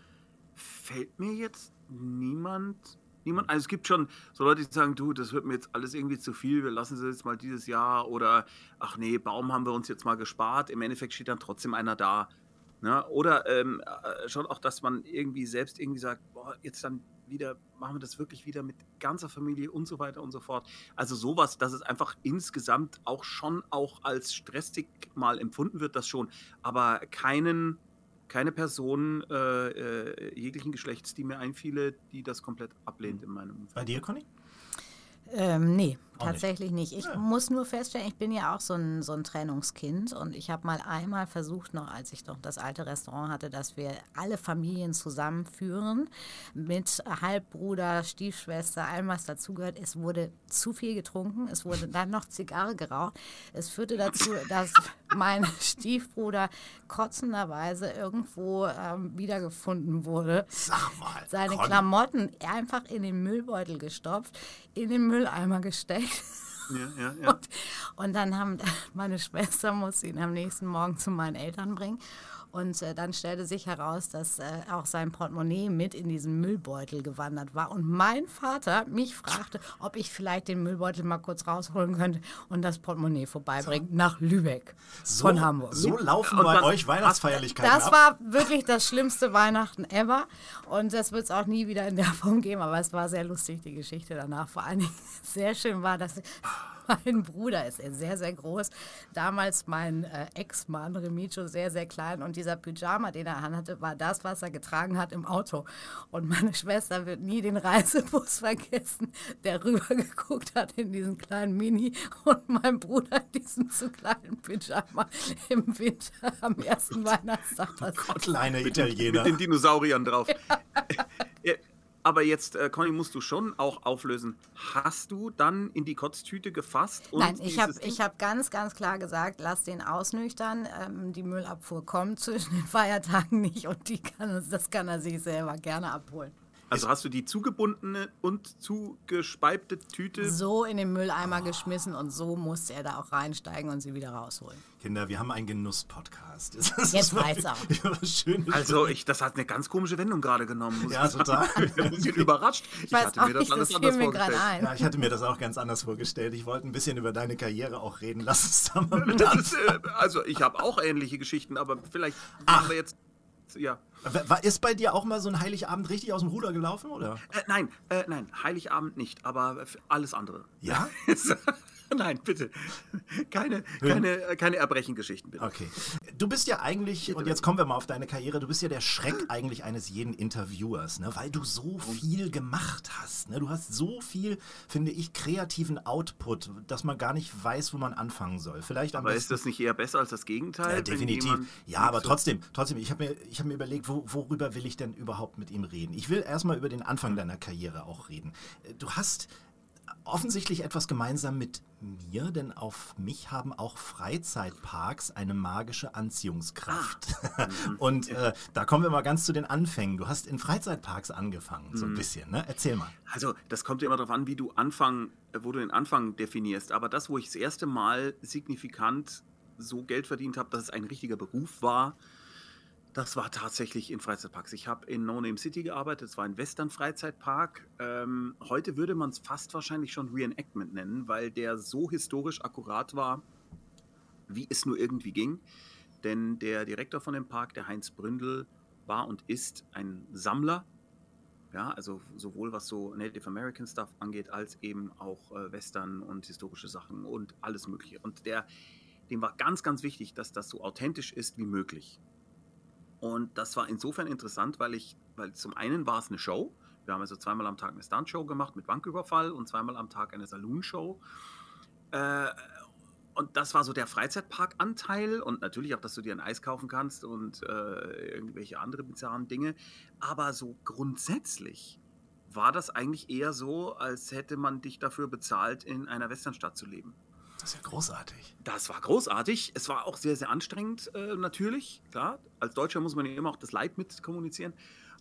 fällt mir jetzt niemand. Niemand. Also es gibt schon so Leute, die sagen, du, das wird mir jetzt alles irgendwie zu viel, wir lassen es jetzt mal dieses Jahr oder ach nee, Baum haben wir uns jetzt mal gespart. Im Endeffekt steht dann trotzdem einer da. Ne? Oder ähm, äh, schon auch, dass man irgendwie selbst irgendwie sagt, boah, jetzt dann wieder, machen wir das wirklich wieder mit ganzer Familie und so weiter und so fort. Also sowas, dass es einfach insgesamt auch schon auch als stressig mal empfunden wird, das schon. Aber keinen, keine Person äh, äh, jeglichen Geschlechts, die mir einfiele, die das komplett ablehnt in meinem Umfeld. Bei dir, Conny? Ähm, nee, tatsächlich nicht. Ich Ja. muss nur feststellen, ich bin ja auch so ein, so ein Trennungskind und ich habe mal einmal versucht, noch als ich noch das alte Restaurant hatte, dass wir alle Familien zusammenführen mit Halbbruder, Stiefschwester, allem was dazugehört. Es wurde zu viel getrunken, es wurde dann noch Zigarre geraucht. Es führte dazu, dass mein Stiefbruder kotzenderweise irgendwo ähm, wiedergefunden wurde Sag mal. seine. Klamotten einfach in den Müllbeutel gestopft, in den Mülleimer gesteckt. Ja, ja, ja. Und, und dann haben meine Schwester musste ihn am nächsten Morgen zu meinen Eltern bringen. Und äh, dann stellte sich heraus, dass äh, auch sein Portemonnaie mit in diesen Müllbeutel gewandert war. Und mein Vater mich fragte, ob ich vielleicht den Müllbeutel mal kurz rausholen könnte und das Portemonnaie vorbeibringen nach Lübeck so, von Hamburg. So laufen Und bei was- euch Weihnachtsfeierlichkeiten Das ab. war wirklich das schlimmste Weihnachten ever. Und das wird es auch nie wieder in der Form geben. Aber es war sehr lustig, die Geschichte danach. Vor allen Dingen sehr schön war, dass mein Bruder ist sehr, sehr groß. Damals mein äh, Ex-Mann, Remicho, sehr, sehr klein. Und dieser Pyjama, den er anhatte, war das, was er getragen hat im Auto. Und meine Schwester wird nie den Reisebus vergessen, der rübergeguckt hat in diesen kleinen Mini und mein Bruder in diesem zu kleinen Pyjama im Winter am ersten Weihnachtstag. Das Kleine Mit Italiener. den Dinosauriern drauf. Ja, Aber jetzt, äh, Conny, musst du schon auch auflösen. Hast du dann in die Kotztüte gefasst? Und Nein, ich habe hab ganz, ganz klar gesagt, lass den ausnüchtern. Ähm, die Müllabfuhr kommt zwischen den Feiertagen nicht und die kann, das kann er sich selber gerne abholen. Also hast du die zugebundene und zugespeipte Tüte? So in den Mülleimer geschmissen und so musste er da auch reinsteigen und sie wieder rausholen. Kinder, wir haben einen Genuss-Podcast. Jetzt reicht's auch. Also, ich, das hat eine ganz komische Wendung gerade genommen. Muss Ja, ich sagen. total. Ich bin ein bisschen überrascht. Ich, Ich weiß hatte auch mir das nicht, alles das anders fiel mir gerade vorgestellt. ein. Ja, ich hatte mir das auch ganz anders vorgestellt. Ich wollte ein bisschen über deine Karriere auch reden. Lass uns da mal mit Das ist, äh, also, ich habe auch ähnliche Geschichten, aber vielleicht machen wir jetzt. Ja. War, ist bei dir auch mal so ein Heiligabend richtig aus dem Ruder gelaufen, oder? Äh, nein, äh, nein, Heiligabend nicht, aber alles andere. Ja? nein, bitte. Keine, keine, äh, keine Erbrechengeschichten, bitte. Okay. Du bist ja eigentlich, und jetzt kommen wir mal auf deine Karriere, du bist ja der Schreck eigentlich eines jeden Interviewers, ne? weil du so viel gemacht hast. Ne? Du hast so viel, finde ich, kreativen Output, dass man gar nicht weiß, wo man anfangen soll. Vielleicht am Aber besten ist das nicht eher besser als das Gegenteil? Ja, definitiv. Ja, aber so- trotzdem, trotzdem, ich habe mir, ich hab mir überlegt, wo, worüber will ich denn überhaupt mit ihm reden? Ich will erstmal über den Anfang deiner Karriere auch reden. Äh, Du hast offensichtlich etwas gemeinsam mit mir, denn auf mich haben auch Freizeitparks eine magische Anziehungskraft. Und äh, da kommen wir mal ganz zu den Anfängen. Du hast in Freizeitparks angefangen, so ein bisschen, ne? Erzähl mal. Also, das kommt ja immer darauf an, wie du Anfang, äh, wo du den Anfang definierst. Aber das, wo ich das erste Mal signifikant so Geld verdient habe, dass es ein richtiger Beruf war, das war tatsächlich in Freizeitparks. Ich habe in No Name City gearbeitet, es war ein Western-Freizeitpark. Ähm, heute würde man es fast wahrscheinlich schon Reenactment nennen, weil der so historisch akkurat war, wie es nur irgendwie ging. Denn der Direktor von dem Park, der Heinz Bründel, war und ist ein Sammler. Ja, also sowohl was so Native American Stuff angeht, als eben auch äh, Western und historische Sachen und alles Mögliche. Und der, dem war ganz, ganz wichtig, dass das so authentisch ist wie möglich. Und das war insofern interessant, weil ich, weil zum einen war es eine Show. Wir haben also zweimal am Tag eine Stuntshow gemacht mit Banküberfall und zweimal am Tag eine Saloon-Show. Äh, und das war so der Freizeitparkanteil und natürlich auch, dass du dir ein Eis kaufen kannst und äh, irgendwelche andere bizarren Dinge. Aber so grundsätzlich war das eigentlich eher so, als hätte man dich dafür bezahlt, in einer Westernstadt zu leben. Das ist ja großartig. Das war großartig. Es war auch sehr, sehr anstrengend, äh, natürlich. Klar, als Deutscher muss man ja immer auch das Leid mit kommunizieren.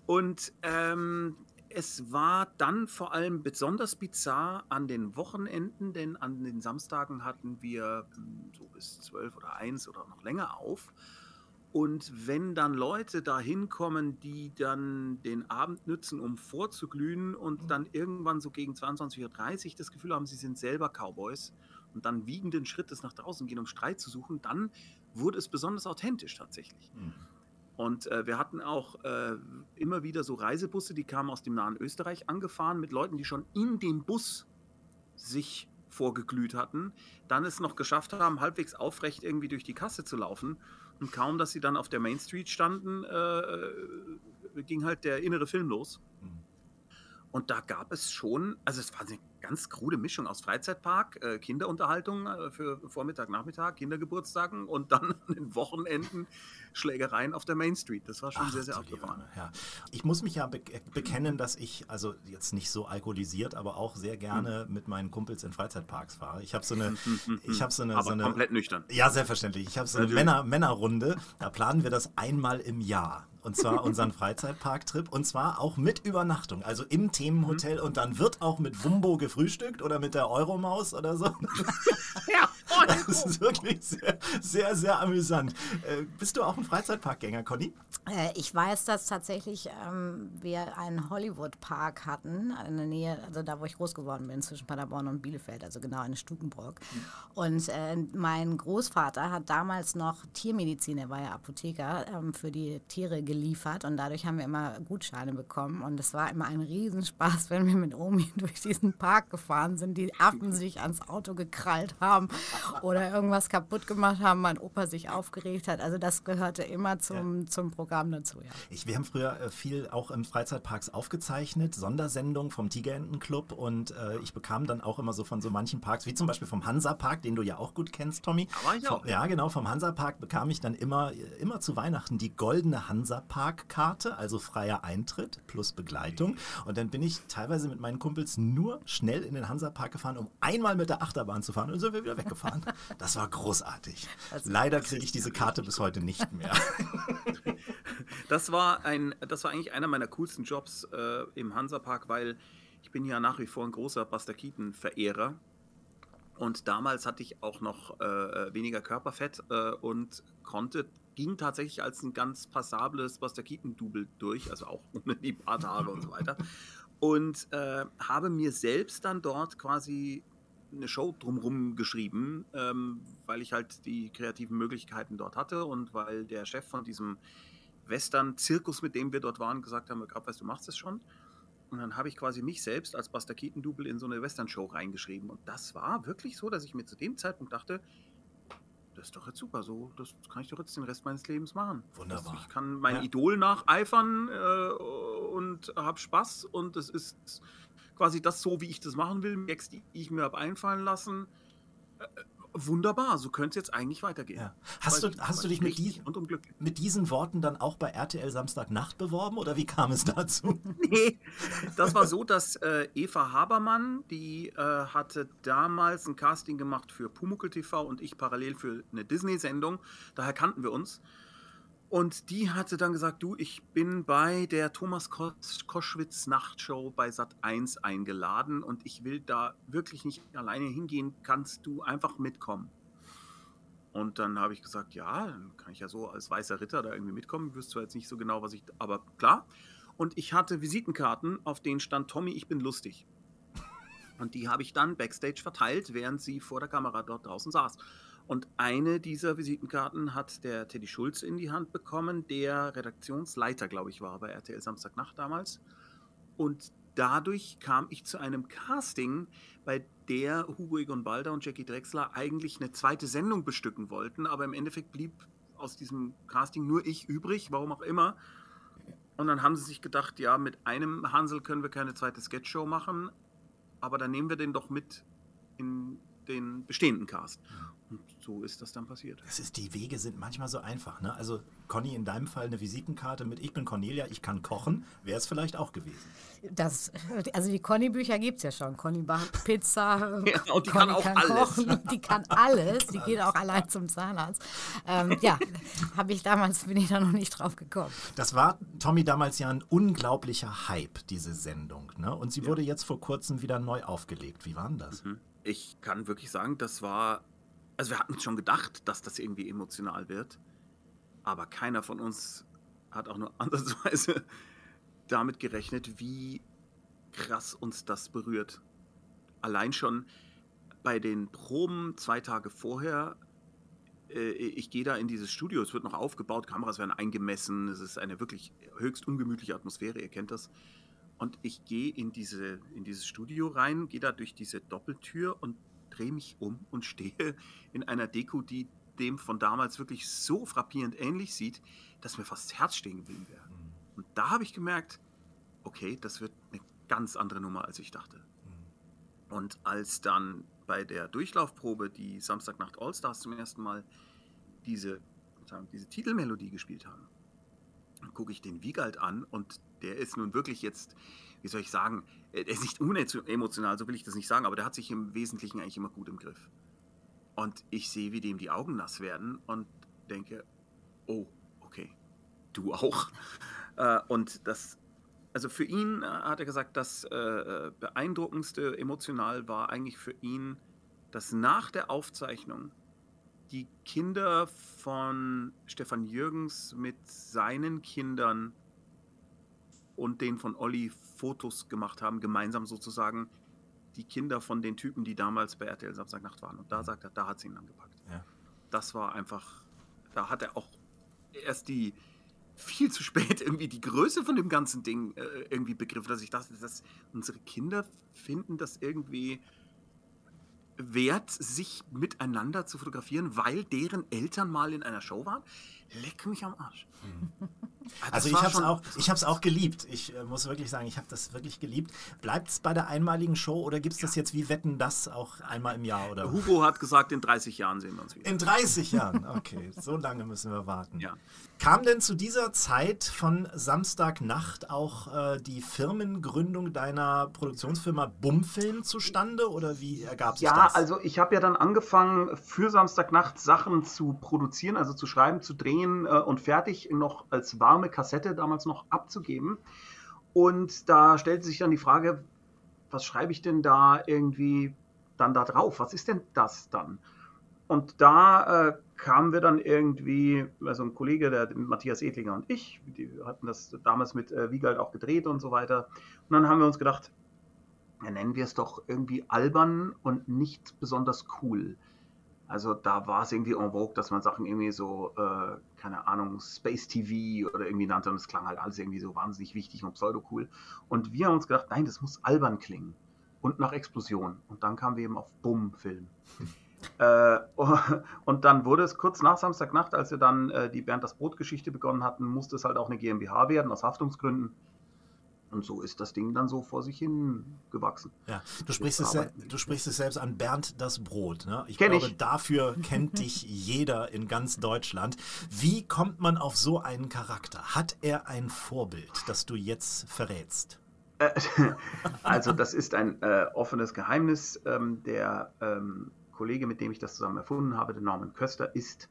Und ähm, es war dann vor allem besonders bizarr an den Wochenenden, denn an den Samstagen hatten wir hm, so bis zwölf oder eins oder noch länger auf. Und wenn dann Leute da hinkommen, die dann den Abend nützen, um vorzuglühen und dann irgendwann so gegen 22.30 Uhr das Gefühl haben, sie sind selber Cowboys und dann wiegenden Schrittes nach draußen gehen, um Streit zu suchen, dann wurde es besonders authentisch tatsächlich. Mhm. Und äh, wir hatten auch äh, immer wieder so Reisebusse, die kamen aus dem nahen Österreich angefahren mit Leuten, die schon in dem Bus sich vorgeglüht hatten, dann es noch geschafft haben, halbwegs aufrecht irgendwie durch die Kasse zu laufen. Und kaum, dass sie dann auf der Main Street standen, äh, ging halt der innere Film los. Mhm. Und da gab es schon, also es war eine ganz krude Mischung aus Freizeitpark, äh, Kinderunterhaltung äh, für Vormittag, Nachmittag, Kindergeburtstagen und dann an den Wochenenden Schlägereien auf der Main Street. Das war schon Ach, sehr, sehr abgefahren. Ja. Ich muss mich ja be bekennen, dass ich, also jetzt nicht so alkoholisiert, aber auch sehr gerne hm. mit meinen Kumpels in Freizeitparks fahre. Ich habe so eine, ich habe so eine, aber so eine, komplett nüchtern. Ja, selbstverständlich. Ich habe so eine Männer, Männerrunde. Da planen wir das einmal im Jahr. Und zwar unseren Freizeitparktrip. Und zwar auch mit Übernachtung. Also im Themenhotel. Mhm. Und dann wird auch mit Wumbo gefrühstückt oder mit der Euromaus oder so. ja, das ist wirklich sehr, sehr, sehr amüsant. Äh, bist du auch ein Freizeitparkgänger, Conny? Äh, ich weiß, dass tatsächlich ähm, wir einen Hollywood-Park hatten, in der Nähe, also da, wo ich groß geworden bin, zwischen Paderborn und Bielefeld, also genau in Stukenbrock. Mhm. Und äh, mein Großvater hat damals noch Tiermedizin, er war ja Apotheker, ähm, für die Tiere geliefert und dadurch haben wir immer Gutscheine bekommen. Und es war immer ein Riesenspaß, wenn wir mit Omi durch diesen Park gefahren sind, die Affen sich ans Auto gekrallt haben oder irgendwas kaputt gemacht haben, mein Opa sich aufgeregt hat. Also das gehörte immer zum, ja. zum Programm dazu. Ja. Ich, wir haben früher äh, viel auch im Freizeitparks aufgezeichnet, Sondersendungen vom Tigerentenclub und äh, ich bekam dann auch immer so von so manchen Parks, wie zum Beispiel vom Hansa-Park, den du ja auch gut kennst, Tommy. Aber ich auch. ja, genau, vom Hansa-Park bekam ich dann immer, immer zu Weihnachten die goldene Hansa-Park-Karte, also freier Eintritt plus Begleitung. Und dann bin ich teilweise mit meinen Kumpels nur schnell in den Hansa-Park gefahren, um einmal mit der Achterbahn zu fahren und dann sind wir wieder weggefahren. Das war großartig. Leider kriege ich diese Karte bis heute nicht mehr. Das war, ein, das war eigentlich einer meiner coolsten Jobs äh, im Hansapark, weil ich bin ja nach wie vor ein großer Buster Keaton-Verehrer. Und damals hatte ich auch noch äh, weniger Körperfett äh, und konnte, ging tatsächlich als ein ganz passables Buster Keaton-Double durch, also auch ohne die Barthaare und so weiter. Und äh, habe mir selbst dann dort quasi eine Show drumherum geschrieben, ähm, weil ich halt die kreativen Möglichkeiten dort hatte und weil der Chef von diesem Western-Zirkus, mit dem wir dort waren, gesagt haben, gerade weißt du, machst es schon. Und dann habe ich quasi mich selbst als Buster Keaton-Double in so eine Western-Show reingeschrieben. Und das war wirklich so, dass ich mir zu dem Zeitpunkt dachte, das ist doch jetzt super, so, das kann ich doch jetzt den Rest meines Lebens machen. Wunderbar. ich kann mein ja. Idol nacheifern äh, und habe Spaß und es ist quasi das so, wie ich das machen will, Gags, die ich mir habe einfallen lassen. Äh, wunderbar, so könnte es jetzt eigentlich weitergehen. Ja. Hast, du, hast du dich mit, die, mit, diesen Worten dann auch bei RTL Samstagnacht beworben oder wie kam es dazu? nee, das war so, dass äh, Eva Habermann, die äh, hatte damals ein Casting gemacht für Pumuckl TV und ich parallel für eine Disney-Sendung. Daher kannten wir uns. Und die hatte dann gesagt, du, ich bin bei der Thomas Koschwitz Nachtshow bei Sat 1 eingeladen und ich will da wirklich nicht alleine hingehen, kannst du einfach mitkommen? Und dann habe ich gesagt, ja, dann kann ich ja so als weißer Ritter da irgendwie mitkommen. Ich wüsste zwar jetzt nicht so genau, was ich, aber klar. Und ich hatte Visitenkarten, auf denen stand Tommy, ich bin lustig. Und die habe ich dann backstage verteilt, während sie vor der Kamera dort draußen saß. Und eine dieser Visitenkarten hat der Teddy Schulz in die Hand bekommen, der Redaktionsleiter, glaube ich, war bei RTL Samstagnacht damals. Und dadurch kam ich zu einem Casting, bei der Hugo Egon Balder und Jackie Drexler eigentlich eine zweite Sendung bestücken wollten, aber im Endeffekt blieb aus diesem Casting nur ich übrig, warum auch immer. Und dann haben sie sich gedacht, ja, mit einem Hansel können wir keine zweite Sketchshow machen, aber dann nehmen wir den doch mit in den bestehenden Cast. Und so ist das dann passiert. Das ist, die Wege sind manchmal so einfach. Ne? Also, Conny, in deinem Fall eine Visitenkarte mit Ich bin Cornelia, ich kann kochen, wäre es vielleicht auch gewesen. Das, also die Conny-Bücher gibt es ja schon. Conny backt Pizza, Ja, und die Conny kann auch alles. kochen, die kann alles. Die geht auch allein zum Zahnarzt. Ähm, ja, habe ich damals, bin ich da noch nicht drauf gekommen. Das war, Tommy, damals ja ein unglaublicher Hype, diese Sendung. Ne? Und sie wurde jetzt vor kurzem wieder neu aufgelegt. Wie war denn das? Ich kann wirklich sagen, das war. Also, wir hatten schon gedacht, dass das irgendwie emotional wird. Aber keiner von uns hat auch nur ansatzweise damit gerechnet, wie krass uns das berührt. Allein schon bei den Proben zwei Tage vorher. äh, Ich gehe da in dieses Studio, es wird noch aufgebaut, Kameras werden eingemessen, es ist eine wirklich höchst ungemütliche Atmosphäre, ihr kennt das. Und ich gehe in, diese, in dieses Studio rein, gehe da durch diese Doppeltür und drehe mich um und stehe in einer Deko, die dem von damals wirklich so frappierend ähnlich sieht, dass mir fast das Herz stehen geblieben wäre. Und da habe ich gemerkt, okay, das wird eine ganz andere Nummer, als ich dachte. Und als dann bei der Durchlaufprobe die Samstagnacht Allstars zum ersten Mal diese, sagen, diese Titelmelodie gespielt haben, gucke ich den Wiegald an und der ist nun wirklich jetzt, wie soll ich sagen, er ist nicht unemotional, so will ich das nicht sagen, aber der hat sich im Wesentlichen eigentlich immer gut im Griff. Und ich sehe, wie dem die Augen nass werden und denke, oh, okay, du auch. Äh, und das, also für ihn äh, hat er gesagt, das äh, äh, beeindruckendste emotional war eigentlich für ihn, dass nach der Aufzeichnung die Kinder von Stefan Jürgens mit seinen Kindern und den von Olli Fotos gemacht haben, gemeinsam sozusagen die Kinder von den Typen, die damals bei RTL Samstagnacht waren. Und da sagt er, da hat es ihn dann gepackt. Ja. Das war einfach, da hat er auch erst die viel zu spät irgendwie die Größe von dem ganzen Ding äh, irgendwie begriffen, dass ich dachte, dass unsere Kinder finden das irgendwie wert, sich miteinander zu fotografieren, weil deren Eltern mal in einer Show waren. Leck mich am Arsch. das Also ich habe es auch, ich auch geliebt. Ich äh, muss wirklich sagen, ich habe das wirklich geliebt. Bleibt es bei der einmaligen Show oder gibt es das jetzt wie Wetten das auch einmal im Jahr? Oder? Hugo hat gesagt, in 30 Jahren sehen wir uns wieder. In 30 Jahren, okay. So lange müssen wir warten. Ja. Kam denn zu dieser Zeit von Samstagnacht auch äh, die Firmengründung deiner Produktionsfirma Bumfilm zustande oder wie ergab sich Ja, das? also ich habe ja dann angefangen, für Samstagnacht Sachen zu produzieren, also zu schreiben, zu drehen äh, und fertig noch als warme Kassette damals noch abzugeben. Und da stellte sich dann die Frage, was schreibe ich denn da irgendwie dann da drauf? Was ist denn das dann? Und da äh, kamen wir dann irgendwie, also ein Kollege, der Matthias Edlinger und ich, die hatten das damals mit äh, Wiegald auch gedreht und so weiter. Und dann haben wir uns gedacht, ja, nennen wir es doch irgendwie albern und nicht besonders cool. Also da war es irgendwie en vogue, dass man Sachen irgendwie so, äh, keine Ahnung, Space TV oder irgendwie nannte und es klang halt alles irgendwie so wahnsinnig wichtig und pseudo-cool. Und wir haben uns gedacht, nein, das muss albern klingen und nach Explosion. Und dann kamen wir eben auf Bumm-Film. Äh, und dann wurde es kurz nach Samstagnacht, als wir dann äh, die Bernd das Brot-Geschichte begonnen hatten, musste es halt auch eine GmbH werden, aus Haftungsgründen. Und so ist das Ding dann so vor sich hin gewachsen. Ja, du sprichst, es, du sprichst es selbst an Bernd das Brot. Ne? Ich Kenn glaube, ich. dafür kennt dich jeder in ganz Deutschland. Wie kommt man auf so einen Charakter? Hat er ein Vorbild, das du jetzt verrätst? Also das ist ein äh, offenes Geheimnis. Ähm, der ähm, Kollege, mit dem ich das zusammen erfunden habe, der Norman Köster, ist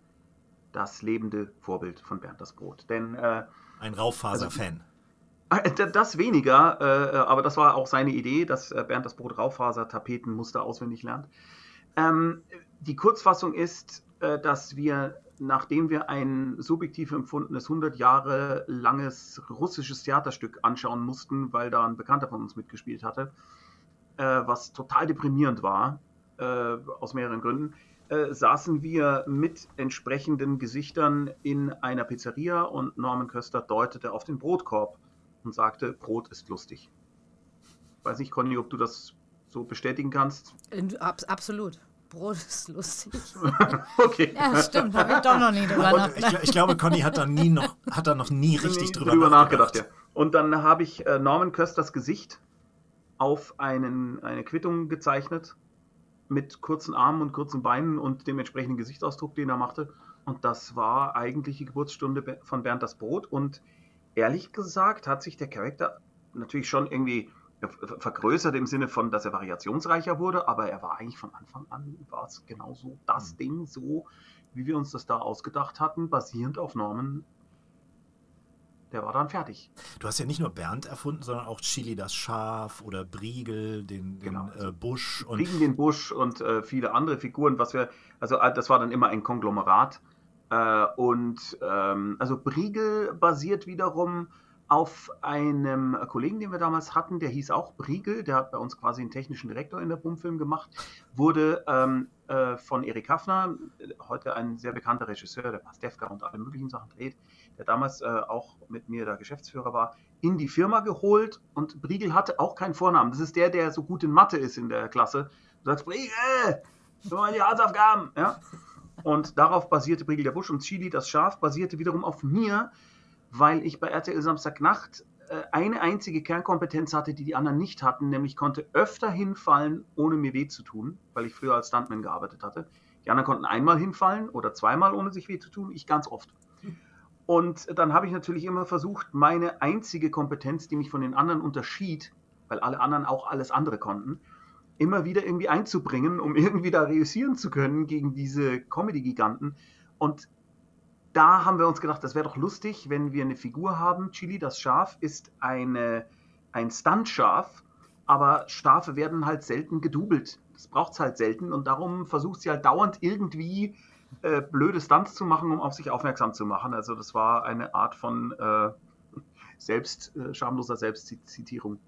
das lebende Vorbild von Bernd das Brot. Denn äh, Ein Raufaser-Fan. äh, d- das weniger, äh, aber das war auch seine Idee, dass äh, Bernd das Brot Raufaser-Tapetenmuster auswendig lernt. Ähm, die Kurzfassung ist, äh, dass wir, nachdem wir ein subjektiv empfundenes 100 Jahre langes russisches Theaterstück anschauen mussten, weil da ein Bekannter von uns mitgespielt hatte, äh, was total deprimierend war, äh, aus mehreren Gründen, äh, saßen wir mit entsprechenden Gesichtern in einer Pizzeria und Norman Köster deutete auf den Brotkorb und sagte, Brot ist lustig. Weiß nicht, Conny, ob du das so bestätigen kannst. In- ab- Absolut. Brot ist lustig. Okay. Ja, stimmt, habe ich doch noch nie drüber ich, nachgedacht. gl- ich glaube, Conny hat da nie noch, hat da noch nie richtig drüber, nachgedacht. Ja. Und dann habe ich äh, Norman Kösters Gesicht auf einen, eine Quittung gezeichnet mit kurzen Armen und kurzen Beinen und dem entsprechenden Gesichtsausdruck, den er machte. Und das war eigentlich die Geburtsstunde von Bernd das Brot. Und ehrlich gesagt hat sich der Charakter natürlich schon irgendwie ver- vergrößert im Sinne von, dass er variationsreicher wurde, aber er war eigentlich von Anfang an war es genauso das Ding, so wie wir uns das da ausgedacht hatten, basierend auf Norman. Der war dann fertig. Du hast ja nicht nur Bernd erfunden, sondern auch Chili das Schaf oder Briegel, den, den Genau. äh, Busch und Kriegen den Busch und äh, viele andere Figuren, was wir, also äh, das war dann immer ein Konglomerat. Äh, und ähm, also Briegel basiert wiederum auf einem Kollegen, den wir damals hatten, der hieß auch Briegel, der hat bei uns quasi einen technischen Direktor in der Bumfilm gemacht, wurde ähm, äh, von Erik Hafner, heute ein sehr bekannter Regisseur, der Pastewka und alle möglichen Sachen dreht, der damals äh, auch mit mir der Geschäftsführer war, in die Firma geholt und Briegel hatte auch keinen Vornamen. Das ist der, der so gut in Mathe ist in der Klasse. Du sagst, Briegel, tu mal die Hausaufgaben. Ja? Und darauf basierte Briegel der Busch und Chili, das Schaf, basierte wiederum auf mir, weil ich bei RTL Samstagnacht äh, eine einzige Kernkompetenz hatte, die die anderen nicht hatten, nämlich konnte öfter hinfallen, ohne mir weh zu tun, weil ich früher als Stuntman gearbeitet hatte. Die anderen konnten einmal hinfallen oder zweimal, ohne sich weh zu tun, ich ganz oft. Und dann habe ich natürlich immer versucht, meine einzige Kompetenz, die mich von den anderen unterschied, weil alle anderen auch alles andere konnten, immer wieder irgendwie einzubringen, um irgendwie da reüssieren zu können gegen diese Comedy-Giganten. Und da haben wir uns gedacht, das wäre doch lustig, wenn wir eine Figur haben. Chili, das Schaf, ist eine, ein Stunt-Schaf, aber Schafe werden halt selten gedoubelt. Das braucht es halt selten und darum versucht sie halt dauernd irgendwie äh, blöde Stunts zu machen, um auf sich aufmerksam zu machen. Also das war eine Art von äh, selbst, äh, schamloser Selbstzitierung.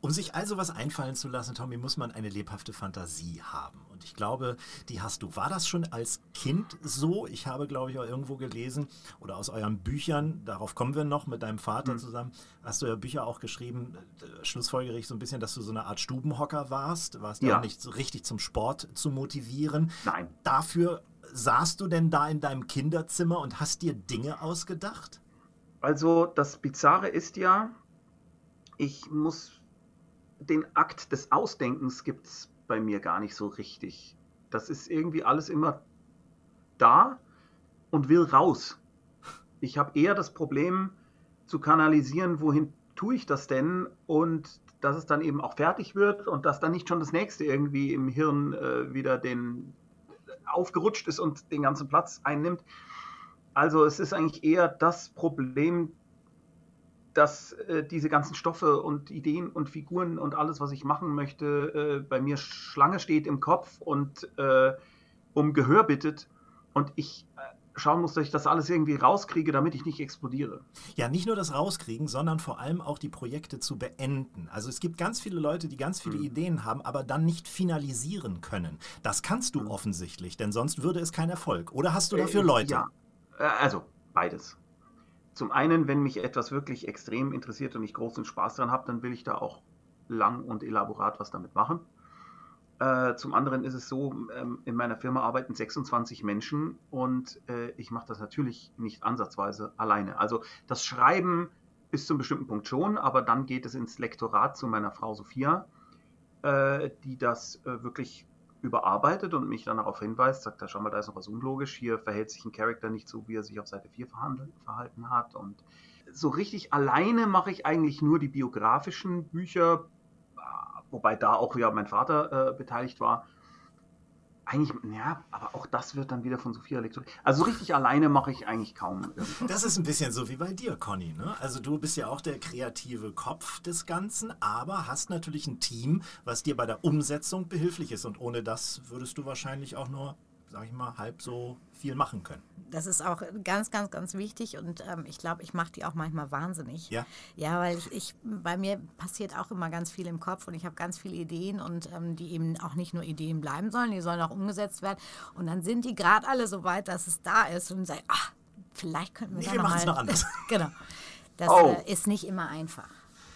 Um sich also was einfallen zu lassen, Tommy, muss man eine lebhafte Fantasie haben. Und ich glaube, die hast du. War das schon als Kind so? Ich habe, glaube ich, auch irgendwo gelesen oder aus euren Büchern, darauf kommen wir noch mit deinem Vater Mhm. zusammen, hast du ja Bücher auch geschrieben, äh, schlussfolgerig so ein bisschen, dass du so eine Art Stubenhocker warst. Warst ja Ja. auch nicht so richtig zum Sport zu motivieren. Nein. Dafür saßt du denn da in deinem Kinderzimmer und hast dir Dinge ausgedacht? Also das Bizarre ist ja, ich muss den Akt des Ausdenkens gibt es bei mir gar nicht so richtig. Das ist irgendwie alles immer da und will raus. Ich habe eher das Problem zu kanalisieren, wohin tue ich das denn und dass es dann eben auch fertig wird und dass dann nicht schon das nächste irgendwie im Hirn äh, wieder den aufgerutscht ist und den ganzen Platz einnimmt. Also es ist eigentlich eher das Problem, dass äh, diese ganzen Stoffe und Ideen und Figuren und alles, was ich machen möchte, äh, bei mir Schlange steht im Kopf und äh, um Gehör bittet und ich äh, schauen muss, dass ich das alles irgendwie rauskriege, damit ich nicht explodiere. Ja, nicht nur das rauskriegen, sondern vor allem auch die Projekte zu beenden. Also es gibt ganz viele Leute, die ganz viele Ideen haben, aber dann nicht finalisieren können. Das kannst du offensichtlich, denn sonst würde es kein Erfolg. Oder hast du dafür Äh, Leute? Ja, Äh, also beides. Zum einen, wenn mich etwas wirklich extrem interessiert und ich großen Spaß dran habe, dann will ich da auch lang und elaborat was damit machen. Äh, zum anderen ist es so, ähm, in meiner Firma arbeiten 26 Menschen und äh, ich mache das natürlich nicht ansatzweise alleine. Also das Schreiben bis zu einem bestimmten Punkt schon, aber dann geht es ins Lektorat zu meiner Frau Sophia, äh, die das äh, wirklich überarbeitet und mich dann darauf hinweist, sagt, da schau mal, da ist noch was unlogisch, hier verhält sich ein Charakter nicht so, wie er sich auf Seite 4 verhandelt, verhalten hat und so richtig alleine mache ich eigentlich nur die biografischen Bücher, wobei da auch ja mein Vater äh, beteiligt war. Eigentlich, ja, aber auch das wird dann wieder von Sophia lektoriert. Also so richtig alleine mache ich eigentlich kaum irgendwas. Das ist ein bisschen so wie bei dir, Conny. Ne? Also du bist ja auch der kreative Kopf des Ganzen, aber hast natürlich ein Team, was dir bei der Umsetzung behilflich ist. Und ohne das würdest du wahrscheinlich auch nur, sag ich mal, halb so viel machen können. Das ist auch ganz, ganz, ganz wichtig und ähm, ich glaube, ich mache die auch manchmal wahnsinnig. Ja? Ja, weil ich, ich, bei mir passiert auch immer ganz viel im Kopf und ich habe ganz viele Ideen und ähm, die eben auch nicht nur Ideen bleiben sollen, die sollen auch umgesetzt werden. Und dann sind die gerade alle so weit, dass es da ist und sagen, ach, vielleicht könnten wir Nee, da wir noch mal. noch anders. genau. Das Oh. äh, ist nicht immer einfach.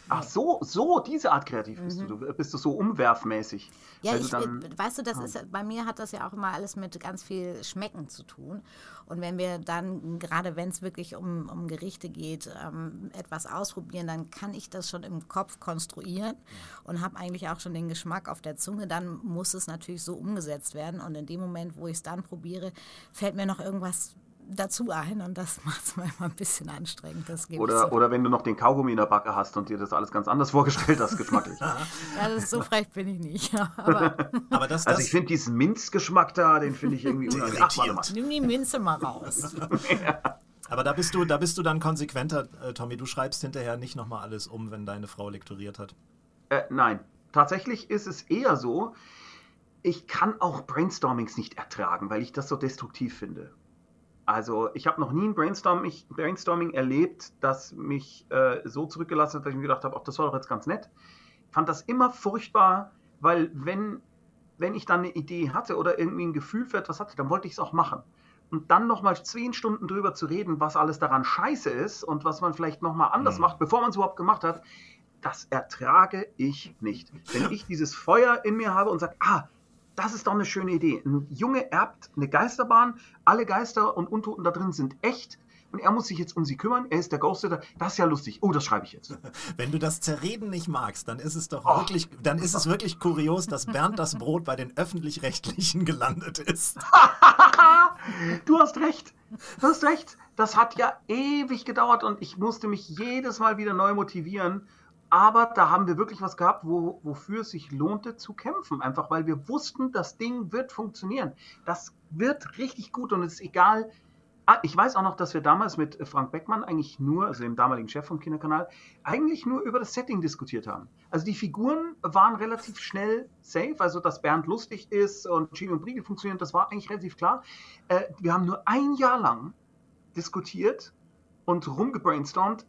Ach so, so, diese Art kreativ bist du. Du bist du so umwerfmäßig. Ja, Weil du ich, dann- äh, weißt du, das ist bei mir hat das ja auch immer alles mit ganz viel Schmecken zu tun. Und wenn wir dann, gerade wenn es wirklich um, um Gerichte geht, ähm, etwas ausprobieren, dann kann ich das schon im Kopf konstruieren und habe eigentlich auch schon den Geschmack auf der Zunge. Dann muss es natürlich so umgesetzt werden. Und in dem Moment, wo ich es dann probiere, fällt mir noch irgendwas dazu ein und das macht es manchmal ein bisschen anstrengend. Das Oder, zu. oder wenn du noch den Kaugummi in der Backe hast und dir das alles ganz anders vorgestellt hast, geschmacklich. Ja, das ist so frech bin ich nicht. Aber Aber das, Also ich finde diesen Minzgeschmack da, den finde ich irgendwie unangenehm. Ach, warte mal. nimm die Minze mal raus. Aber da bist du, da bist du dann konsequenter, äh, Tommy. Du schreibst hinterher nicht nochmal alles um, wenn deine Frau lektoriert hat. Äh, nein, tatsächlich ist es eher so, ich kann auch Brainstormings nicht ertragen, weil ich das so destruktiv finde. Also ich habe noch nie ein Brainstorming, Brainstorming erlebt, das mich äh, so zurückgelassen hat, dass ich mir gedacht habe, ach, das war doch jetzt ganz nett. Ich fand das immer furchtbar, weil wenn, wenn ich dann eine Idee hatte oder irgendwie ein Gefühl für etwas hatte, dann wollte ich es auch machen. Und dann nochmal zehn Stunden drüber zu reden, was alles daran scheiße ist und was man vielleicht nochmal anders macht, bevor man es überhaupt gemacht hat, das ertrage ich nicht. Wenn ich dieses Feuer in mir habe und sage, ah, das ist doch eine schöne Idee. Ein Junge erbt eine Geisterbahn, alle Geister und Untoten da drin sind echt und er muss sich jetzt um sie kümmern, er ist der Ghostwriter, das ist ja lustig. Oh, das schreibe ich jetzt. Wenn du das Zerreden nicht magst, dann ist es doch Oh. wirklich, dann ist es wirklich kurios, dass Bernd das Brot bei den öffentlich-rechtlichen gelandet ist. Du hast recht. Du hast recht. Das hat ja ewig gedauert und ich musste mich jedes Mal wieder neu motivieren. Aber da haben wir wirklich was gehabt, wo, wofür es sich lohnte zu kämpfen. Einfach weil wir wussten, das Ding wird funktionieren. Das wird richtig gut und es ist egal. Ah, ich weiß auch noch, dass wir damals mit Frank Beckmann eigentlich nur, also dem damaligen Chef vom Kinderkanal, eigentlich nur über das Setting diskutiert haben. Also die Figuren waren relativ schnell safe, also dass Bernd lustig ist und Chino und Briegel funktionieren, das war eigentlich relativ klar. Äh, wir haben nur ein Jahr lang diskutiert und rumgebrainstormt,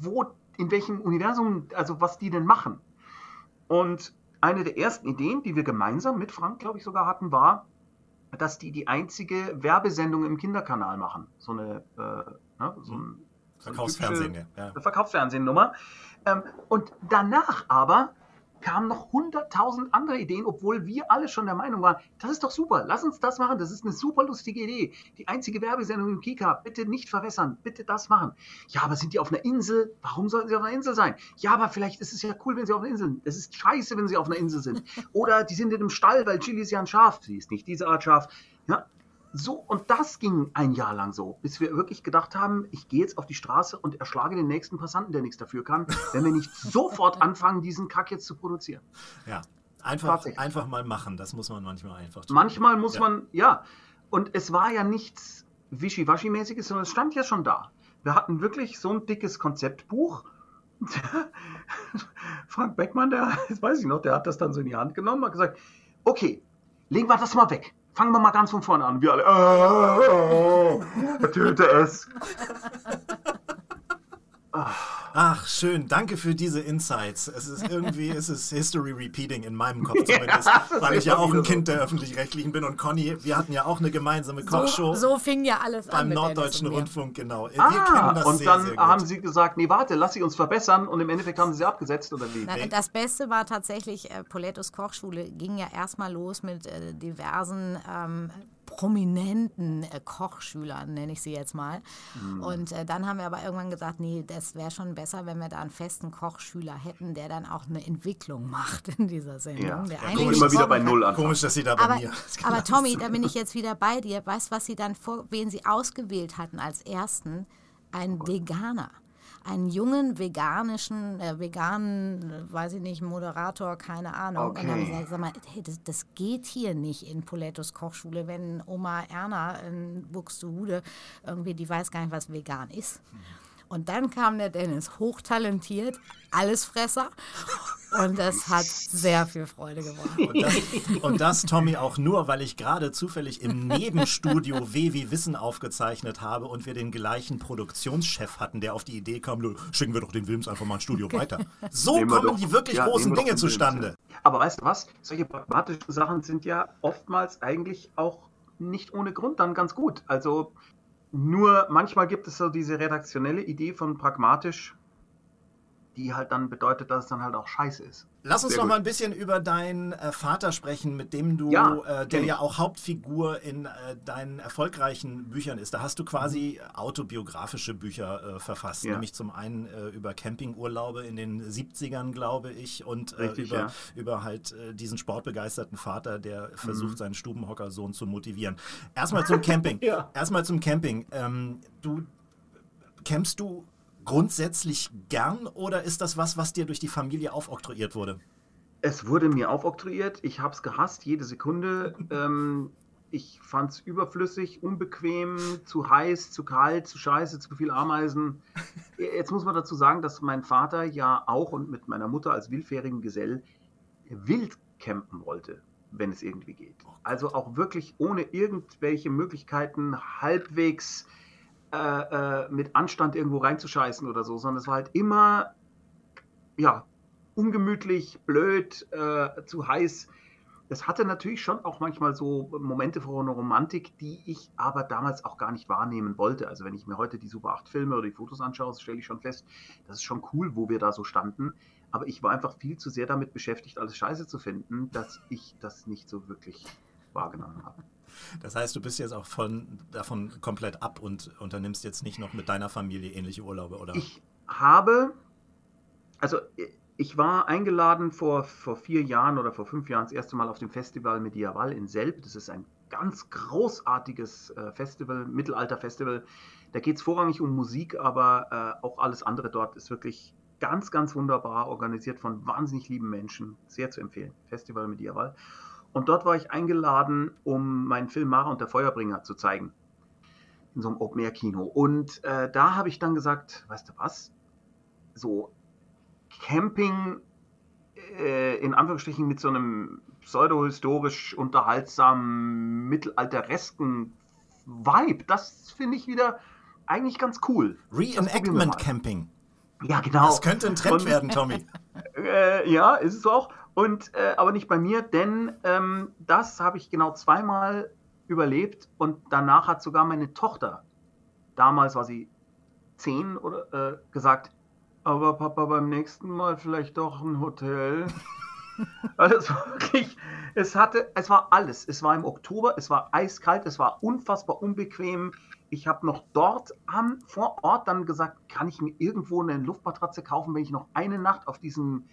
wo, in welchem Universum, also was die denn machen. Und eine der ersten Ideen, die wir gemeinsam mit Frank, glaube ich, sogar hatten, war, dass die die einzige Werbesendung im Kinderkanal machen. So eine, äh, ne, so ein, so eine Verkaufsfernsehen, typische- ja. eine Verkaufsfernsehnummer. Ähm, und danach aber kamen noch hunderttausend andere Ideen, obwohl wir alle schon der Meinung waren, das ist doch super, lass uns das machen, das ist eine super lustige Idee. Die einzige Werbesendung im Kika, bitte nicht verwässern, bitte das machen. Ja, aber sind die auf einer Insel? Warum sollten sie auf einer Insel sein? Ja, aber vielleicht ist es ja cool, wenn sie auf einer Insel sind. Es ist scheiße, wenn sie auf einer Insel sind. Oder die sind in einem Stall, weil Chili ist ja ein Schaf. Sie ist nicht diese Art Schaf. Ja, so, und das ging ein Jahr lang so, bis wir wirklich gedacht haben, ich gehe jetzt auf die Straße und erschlage den nächsten Passanten, der nichts dafür kann, wenn wir nicht sofort anfangen, diesen Kack jetzt zu produzieren. Ja. Einfach, einfach mal machen, das muss man manchmal einfach tun. Manchmal muss Ja. man, ja, und es war ja nichts Wischiwaschi-mäßiges, sondern es stand ja schon da. Wir hatten wirklich so ein dickes Konzeptbuch. Frank Beckmann, der, das weiß ich noch, der hat das dann so in die Hand genommen und hat gesagt, okay, legen wir das mal weg. Fangen wir mal ganz von vorne an. Wir alle, äh, töte es. schön. Danke für diese Insights. Es ist irgendwie, es ist History Repeating in meinem Kopf zumindest, ist weil ich ja auch ein Kind der Öffentlich-Rechtlichen bin. Und Conny, wir hatten ja auch eine gemeinsame Kochshow So, so fing ja alles an. beim mit Dennis Norddeutschen. Rundfunk, genau. Wir Ah, kennen das und sehr, dann sehr gut. haben sie gesagt, nee, warte, lass sie uns verbessern. Und im Endeffekt haben sie sie abgesetzt, oder wie? Na, das Beste war tatsächlich, äh, Polettos Kochschule ging ja erstmal los mit äh, diversen ähm, prominenten äh, Kochschülern, nenne ich sie jetzt mal. Und äh, dann haben wir aber irgendwann gesagt, nee, das wäre schon besser, wenn wir da einen festen Kochschüler hätten, der dann auch eine Entwicklung macht in dieser Sendung. Ja. Der Ja, immer wieder bei. Null anfangen. Komisch, dass sie da bei Aber, mir. aber Tommy, da bin ich jetzt wieder bei dir. Weißt du, was sie dann vor, wen sie ausgewählt hatten als ersten? Ein Veganer. Einen jungen veganischen, äh, veganen, weiß ich nicht, Moderator, keine Ahnung. Und dann Okay. gesagt, sag mal, hey, das, das geht hier nicht in Polettos Kochschule, wenn Oma Erna in Buxtehude irgendwie, die weiß gar nicht, was vegan ist. Und dann kam der Dennis, hochtalentiert, Allesfresser. Und das hat sehr viel Freude gemacht. Und das, und das, Tommy, auch nur, weil ich gerade zufällig im Nebenstudio W wie Wissen aufgezeichnet habe und wir den gleichen Produktionschef hatten, der auf die Idee kam, "Nö, schicken wir doch den Wilms einfach mal ein Studio weiter. So Nehmen wir kommen doch- die wirklich ja, großen wir Dinge zustande. Aber weißt du was? Solche pragmatischen Sachen sind ja oftmals eigentlich auch nicht ohne Grund dann ganz gut. Also nur manchmal gibt es so diese redaktionelle Idee von pragmatisch. Die halt dann bedeutet, dass es dann halt auch scheiße ist. Lass uns Sehr noch gut. mal ein bisschen über deinen äh, Vater sprechen, mit dem du, Ja, äh, der ja auch Hauptfigur in äh, deinen erfolgreichen Büchern ist. Da hast du quasi autobiografische Bücher äh, verfasst, Ja. nämlich zum einen äh, über Campingurlaube in den 70ern, glaube ich, und äh, Richtig, über, ja. über halt äh, diesen sportbegeisterten Vater, der Mhm. versucht, seinen Stubenhockersohn zu motivieren. Erstmal zum Camping. Ja. Erstmal zum Camping. Ähm, du campst du grundsätzlich gern oder ist das was, was dir durch die Familie aufoktroyiert wurde? Es wurde mir aufoktroyiert. Ich habe es gehasst, jede Sekunde. Ähm, ich fand es überflüssig, unbequem, zu heiß, zu kalt, zu scheiße, zu viel Ameisen. Jetzt muss man dazu sagen, dass mein Vater ja auch und mit meiner Mutter als willfährigen Gesell wild campen wollte, wenn es irgendwie geht. Also auch wirklich ohne irgendwelche Möglichkeiten halbwegs äh, äh, mit Anstand irgendwo reinzuscheißen oder so, sondern es war halt immer, ja, ungemütlich, blöd, äh, zu heiß. Es hatte natürlich schon auch manchmal so Momente von Romantik, die ich aber damals auch gar nicht wahrnehmen wollte. Also wenn ich mir heute die Super 8 Filme oder die Fotos anschaue, stelle ich schon fest, das ist schon cool, wo wir da so standen. Aber ich war einfach viel zu sehr damit beschäftigt, alles scheiße zu finden, dass ich das nicht so wirklich wahrgenommen habe. Das heißt, du bist jetzt auch von, davon komplett ab und unternimmst jetzt nicht noch mit deiner Familie ähnliche Urlaube, oder? Ich habe, also ich war eingeladen vor, vor vier Jahren oder vor fünf Jahren das erste Mal auf dem Festival Medieval in Selb. Das ist ein ganz großartiges äh, Festival, Mittelalter-Festival. Da geht es vorrangig um Musik, aber äh, auch alles andere dort ist wirklich ganz, ganz wunderbar organisiert von wahnsinnig lieben Menschen. Sehr zu empfehlen. Festival Medieval. Und dort war ich eingeladen, um meinen Film Mara und der Feuerbringer zu zeigen. In so einem Open-Air-Kino. Und äh, da habe ich dann gesagt, weißt du was? So Camping äh, in Anführungsstrichen mit so einem pseudohistorisch unterhaltsamen, mittelalteresken Vibe, das finde ich wieder eigentlich ganz cool. Reenactment. Camping. Ja, genau. Das könnte ein Trend Und- werden, Tommy. äh, ja, ist es auch. Und äh, aber nicht bei mir, denn ähm, das habe ich genau zweimal überlebt und danach hat sogar meine Tochter, damals war sie zehn oder äh, gesagt, aber Papa beim nächsten Mal vielleicht doch ein Hotel. Also es war wirklich, es hatte, es war alles. Es war im Oktober, es war eiskalt, es war unfassbar unbequem. Ich habe noch dort am vor Ort dann gesagt, kann ich mir irgendwo eine Luftmatratze kaufen, wenn ich noch eine Nacht auf diesem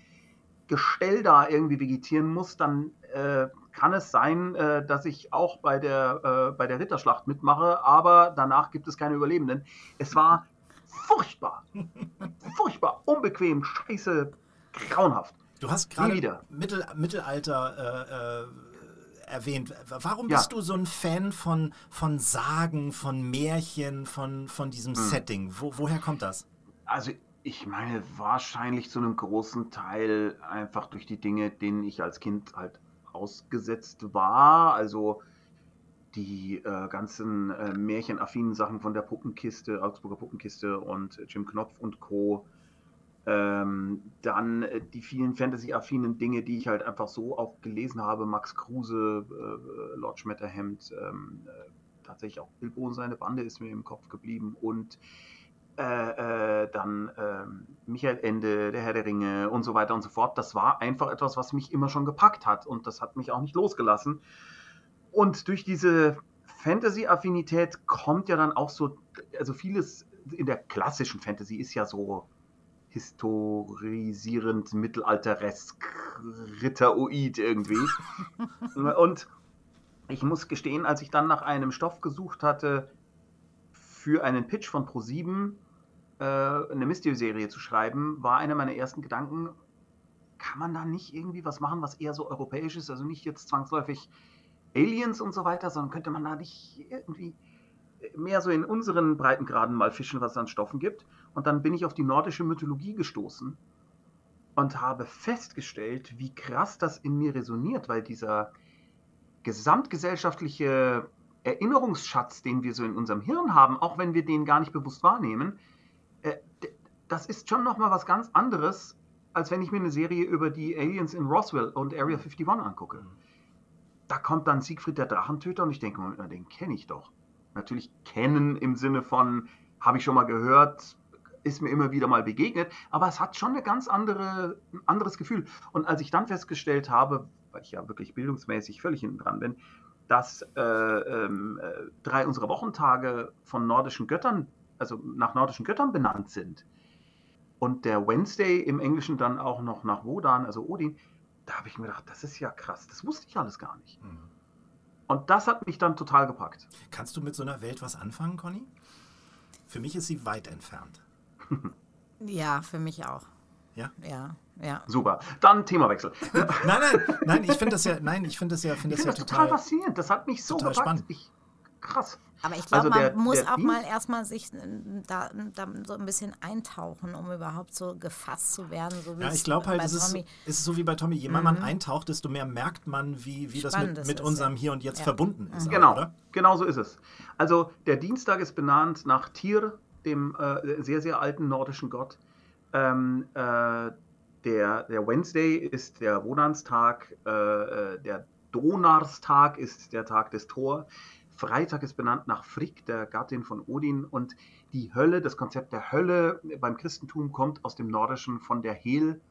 Gestell da irgendwie vegetieren muss, dann äh, kann es sein, äh, dass ich auch bei der, äh, bei der Ritterschlacht mitmache, aber danach gibt es keine Überlebenden. Es war furchtbar, furchtbar, unbequem, scheiße, grauenhaft. Du hast gerade. Mittel, Mittelalter äh, äh, erwähnt. Warum Ja. bist du so ein Fan von, von Sagen, von Märchen, von, von diesem Hm. Setting? Wo, woher kommt das? Also ich meine, wahrscheinlich zu einem großen Teil einfach durch die Dinge, denen ich als Kind halt ausgesetzt war. Also die äh, ganzen äh, märchenaffinen Sachen von der Puppenkiste, Augsburger Puppenkiste und äh, Jim Knopf und Co. Ähm, dann äh, die vielen Fantasy-affinen Dinge, die ich halt einfach so auch gelesen habe. Max Kruse, äh, Lord Schmetterhemd, ähm, äh, tatsächlich auch Bilbo und seine Bande ist mir im Kopf geblieben und äh, äh, dann ähm, Michael Ende, der Herr der Ringe und so weiter und so fort. Das war einfach etwas, was mich immer schon gepackt hat und das hat mich auch nicht losgelassen. Und durch diese Fantasy-Affinität kommt ja dann auch so, also vieles in der klassischen Fantasy ist ja so historisierend, mittelalteresk, ritteroid irgendwie. und ich muss gestehen, als ich dann nach einem Stoff gesucht hatte, für einen Pitch von Pro7 äh, eine Mystery-Serie zu schreiben, war einer meiner ersten Gedanken, kann man da nicht irgendwie was machen, was eher so europäisch ist, also nicht jetzt zwangsläufig Aliens und so weiter, sondern könnte man da nicht irgendwie mehr so in unseren Breitengraden mal fischen, was es an Stoffen gibt. Und dann bin ich auf die nordische Mythologie gestoßen und habe festgestellt, wie krass das in mir resoniert, weil dieser gesamtgesellschaftliche Erinnerungsschatz, den wir so in unserem Hirn haben, auch wenn wir den gar nicht bewusst wahrnehmen, äh, das ist schon nochmal was ganz anderes, als wenn ich mir eine Serie über die Aliens in Roswell und Area 51 angucke. Da kommt dann Siegfried der Drachentöter und ich denke, den kenne ich doch. Natürlich kennen im Sinne von, habe ich schon mal gehört, ist mir immer wieder mal begegnet, aber es hat schon eine ganz andere, ein anderes Gefühl. Und als ich dann festgestellt habe, weil ich ja wirklich bildungsmäßig völlig hinten dran bin, dass äh, ähm, äh, drei unserer Wochentage von nordischen Göttern, also nach nordischen Göttern benannt sind, und der Wednesday im Englischen dann auch noch nach Wodan, also Odin, da habe ich mir gedacht, das ist ja krass, das wusste ich alles gar nicht. Mhm. Und das hat mich dann total gepackt. Kannst du mit so einer Welt was anfangen, Conny? Für mich ist sie weit entfernt. Ja, für mich auch. Ja? Ja, ja. Super. Dann Themawechsel. Nein, nein, nein, ich finde das ja, nein, ich finde das ja, finde Ich das ja das total total. faszinierend. Das hat mich so total gepackt. spannend. Ich, krass. Aber ich glaube, Also der- man muss der auch Dienst- mal erstmal sich äh, da, da so ein bisschen eintauchen, um überhaupt so gefasst zu werden. So wie Ja, ich glaube halt, es ist, ist so wie bei Tommy. Je mehr man eintaucht, desto mehr merkt man, wie, wie das mit, mit unserem ja. Hier und Jetzt Ja. verbunden ist. auch, Genau, Oder? genau so ist es. Also der Dienstag ist benannt nach Tyr, dem äh, sehr, sehr alten nordischen Gott. Ähm, äh, der, der Wednesday ist der Wodanstag, äh, äh, der Donarstag ist der Tag des Thor. Freitag ist benannt nach Frigg, der Gattin von Odin. Und die Hölle, das Konzept der Hölle beim Christentum kommt aus dem Nordischen von der Hel,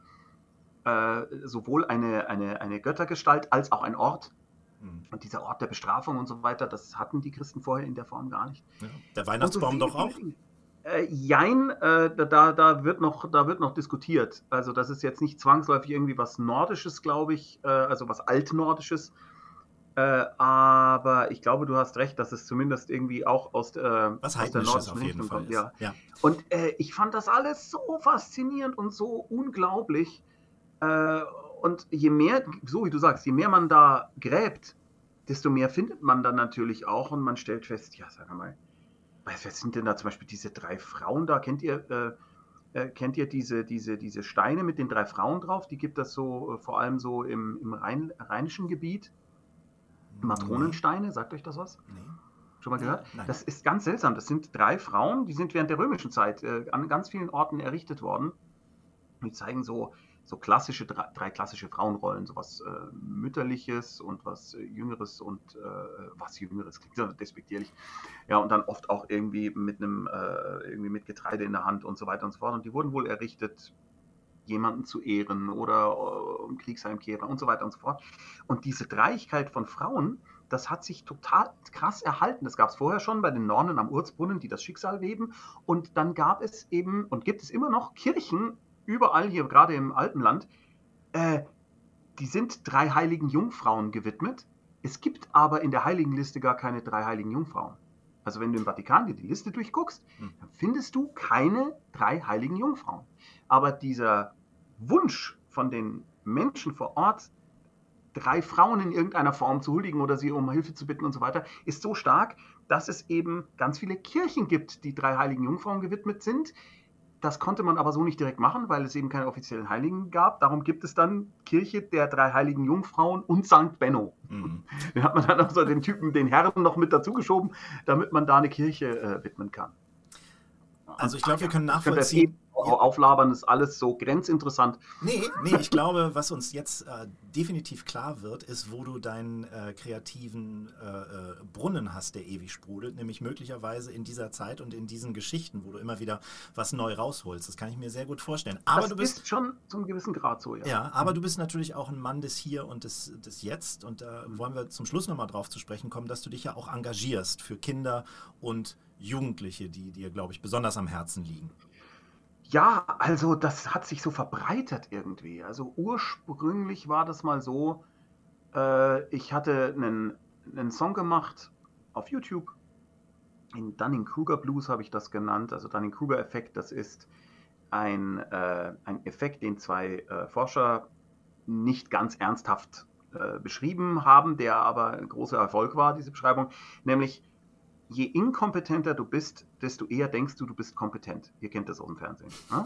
äh, sowohl eine, eine, eine Göttergestalt als auch ein Ort. Mhm. Und dieser Ort der Bestrafung und so weiter, das hatten die Christen vorher in der Form gar nicht. Ja. Der so Weihnachtsbaum viele, doch auch. Äh, jein, äh, da- da, wird noch, da wird noch diskutiert. Also das ist jetzt nicht zwangsläufig irgendwie was Nordisches, glaube ich, äh, also was Altnordisches. Äh, aber ich glaube, du hast recht, dass es zumindest irgendwie auch aus, Was aus der nordischen auf jeden Richtung Fall kommt. Ja. Ja. Und äh, ich fand das alles so faszinierend und so unglaublich. Äh, und je mehr, so wie du sagst, je mehr man da gräbt, desto mehr findet man dann natürlich auch und man stellt fest, ja, sag mal, was, was sind denn da zum Beispiel diese drei Frauen da? Kennt ihr, äh, äh, kennt ihr diese, diese, diese Steine mit den drei Frauen drauf? Die gibt es so äh, vor allem so im, im Rhein, rheinischen Gebiet. Matronensteine, sagt euch das was? Nee. Schon mal gehört? Nein. Das ist ganz seltsam. Das sind drei Frauen, die sind während der römischen Zeit äh, an ganz vielen Orten errichtet worden. Die zeigen so, so klassische, drei, drei klassische Frauenrollen, so was äh, Mütterliches und was äh, Jüngeres und äh, was Jüngeres, klingt so despektierlich. Ja, und dann oft auch irgendwie mit einem, äh, irgendwie mit Getreide in der Hand und so weiter und so fort. Und die wurden wohl errichtet, jemanden zu ehren oder äh, um Kriegsheimkehrer und so weiter und so fort. Und diese Dreieigkeit von Frauen, das hat sich total krass erhalten. Das gab es vorher schon bei den Nornen am Urzbrunnen, die das Schicksal weben. Und dann gab es eben und gibt es immer noch Kirchen überall hier, gerade im Alpenland. Äh, die sind drei heiligen Jungfrauen gewidmet. Es gibt aber in der Heiligenliste gar keine drei heiligen Jungfrauen. Also wenn du im Vatikan dir die Liste durchguckst, Hm. dann findest du keine drei heiligen Jungfrauen. Aber dieser Wunsch von den Menschen vor Ort, drei Frauen in irgendeiner Form zu huldigen oder sie um Hilfe zu bitten und so weiter, ist so stark, dass es eben ganz viele Kirchen gibt, die drei heiligen Jungfrauen gewidmet sind. Das konnte man aber so nicht direkt machen, weil es eben keine offiziellen Heiligen gab. Darum gibt es dann Kirche der drei heiligen Jungfrauen und St. Benno. Mhm. Den hat man dann also den Typen, den Herren noch mit dazugeschoben, damit man da eine Kirche äh, widmen kann. Also ich glaube, wir können nachvollziehen. Auflabern, ist alles so grenzinteressant. Nee, nee, ich glaube, was uns jetzt äh, definitiv klar wird, ist, wo du deinen äh, kreativen äh, äh, Brunnen hast, der ewig sprudelt, nämlich möglicherweise in dieser Zeit und in diesen Geschichten, wo du immer wieder was neu rausholst. Das kann ich mir sehr gut vorstellen. Aber das du bist ist schon zu einem gewissen Grad so, ja. Ja, aber du bist natürlich auch ein Mann des Hier und des, des Jetzt. Und da wollen wir zum Schluss nochmal drauf zu sprechen kommen, dass du dich ja auch engagierst für Kinder und Jugendliche, die dir, glaube ich, besonders am Herzen liegen. Ja, also das hat sich so verbreitet irgendwie. Also ursprünglich war das mal so, äh, ich hatte einen, einen Song gemacht auf YouTube. In Dunning-Kruger Blues habe ich das genannt. Also Dunning-Kruger-Effekt, das ist ein, äh, ein Effekt, den zwei äh, Forscher nicht ganz ernsthaft äh, beschrieben haben, der aber ein großer Erfolg war, diese Beschreibung. Nämlich, je inkompetenter du bist, desto eher denkst du, du bist kompetent. Ihr kennt das aus dem Fernsehen. Ne?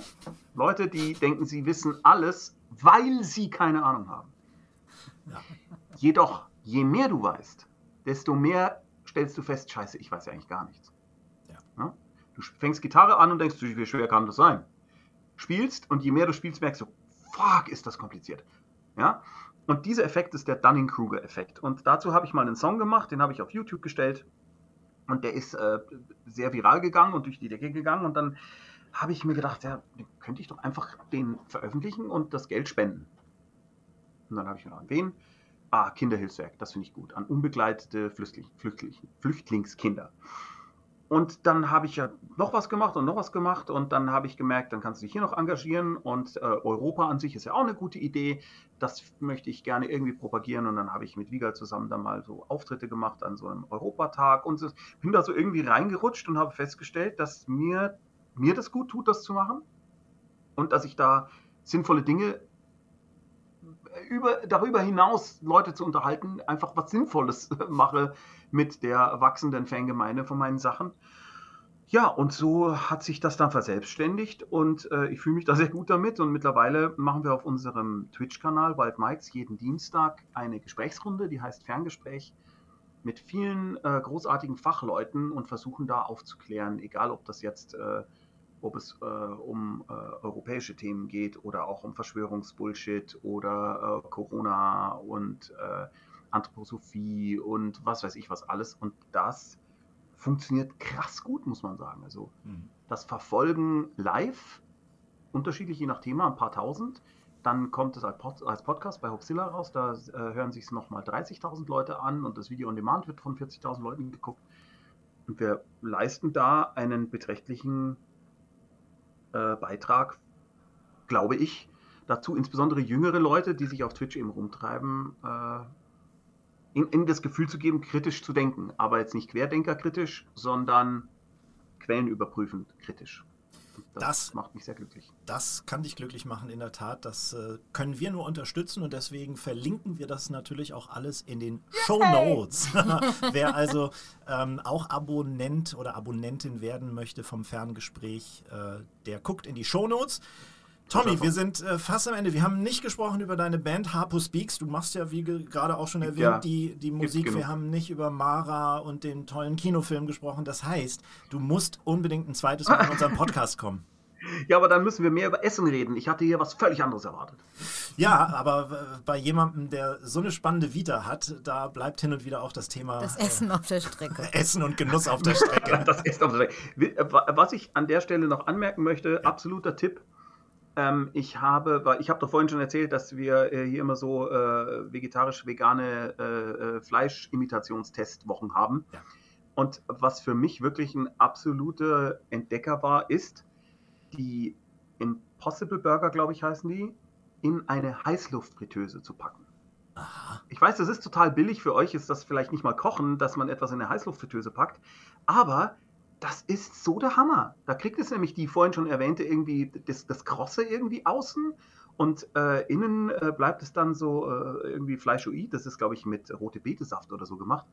Leute, die denken, sie wissen alles, weil sie keine Ahnung haben. Ja. Jedoch, je mehr du weißt, desto mehr stellst du fest, scheiße, ich weiß ja eigentlich gar nichts. Ja. Ne? Du fängst Gitarre an und denkst, wie schwer kann das sein? Spielst und je mehr du spielst, merkst du, fuck, ist das kompliziert. Ja? Und dieser Effekt ist der Dunning-Kruger-Effekt. Und dazu habe ich mal einen Song gemacht, den habe ich auf YouTube gestellt. Und der ist äh, sehr viral gegangen und durch die Decke gegangen. Und dann habe ich mir gedacht, ja, könnte ich doch einfach den veröffentlichen und das Geld spenden. Und dann habe ich mir gedacht, an wen? Ah, Kinderhilfswerk, das finde ich gut. An unbegleitete Flüchtling, Flüchtling, Flüchtlingskinder. Und dann habe ich ja noch was gemacht und noch was gemacht. Und dann habe ich gemerkt, dann kannst du dich hier noch engagieren. Und äh, Europa an sich ist ja auch eine gute Idee. Das möchte ich gerne irgendwie propagieren. Und dann habe ich mit Wiegald zusammen dann mal so Auftritte gemacht an so einem Europatag. Und bin da so irgendwie reingerutscht und habe festgestellt, dass mir, mir das gut tut, das zu machen. Und dass ich da sinnvolle Dinge über, darüber hinaus Leute zu unterhalten, einfach was Sinnvolles mache mit der wachsenden Fangemeinde von meinen Sachen. Ja, und so hat sich das dann verselbstständigt und äh, ich fühle mich da sehr gut damit. Und mittlerweile machen wir auf unserem Twitch-Kanal Wild Mikes jeden Dienstag eine Gesprächsrunde, die heißt Ferngespräch, mit vielen äh, großartigen Fachleuten und versuchen da aufzuklären, egal ob das jetzt äh, ob es äh, um äh, europäische Themen geht oder auch um Verschwörungsbullshit oder äh, Corona und äh, Anthroposophie und was weiß ich was alles. Und das funktioniert krass gut, muss man sagen. Also mhm. das Verfolgen live, unterschiedlich je nach Thema, ein paar tausend. Dann kommt es als, Pod als Podcast bei Hoxilla raus, da äh, hören sich es nochmal 30.000 Leute an und das Video on Demand wird von 40.000 Leuten geguckt. Und wir leisten da einen beträchtlichen äh, Beitrag, glaube ich, dazu, insbesondere jüngere Leute, die sich auf Twitch eben rumtreiben, äh, in, in, das Gefühl zu geben, kritisch zu denken. Aber jetzt nicht querdenkerkritisch, sondern quellenüberprüfend kritisch. Das, das, macht mich sehr glücklich. Das kann dich glücklich machen, in der Tat. Das äh, können wir nur unterstützen und deswegen verlinken wir das natürlich auch alles in den Show Notes. Wer also ähm, auch Abonnent oder Abonnentin werden möchte vom Ferngespräch, äh, der guckt in die Show Notes. Tommy, wir sind äh, fast am Ende. Wir haben nicht gesprochen über deine Band Harpo Speaks. Du machst ja, wie gerade auch schon erwähnt, ja, die, die Musik. Wir haben nicht über Mara und den tollen Kinofilm gesprochen. Das heißt, du musst unbedingt ein zweites Mal in unseren Podcast kommen. Ja, aber dann müssen wir mehr über Essen reden. Ich hatte hier was völlig anderes erwartet. Ja, aber bei jemandem, der so eine spannende Vita hat, da bleibt hin und wieder auch das Thema. Das Essen auf der Strecke. Essen und Genuss auf der Strecke. das Essen auf der Strecke. Äh, was ich an der Stelle noch anmerken möchte, ja. absoluter Tipp ähm, ich habe, weil ich habe doch vorhin schon erzählt, dass wir äh, hier immer so äh, vegetarisch-vegane äh, äh, Fleischimitationsstestwochen haben. Ja. Und was für mich wirklich ein absoluter Entdecker war, ist die Impossible Burger, glaube ich, heißen die, in eine Heißluftfritteuse zu packen. Aha. Ich weiß, das ist total billig. Für euch ist das vielleicht nicht mal kochen, dass man etwas in eine Heißluftfritteuse packt. Aber das ist so der Hammer. Da kriegt es nämlich die vorhin schon erwähnte irgendwie das, das Krosse irgendwie außen und äh, innen äh, bleibt es dann so äh, irgendwie Fleischoid. Das ist, glaube ich, mit rote Betesaft oder so gemacht.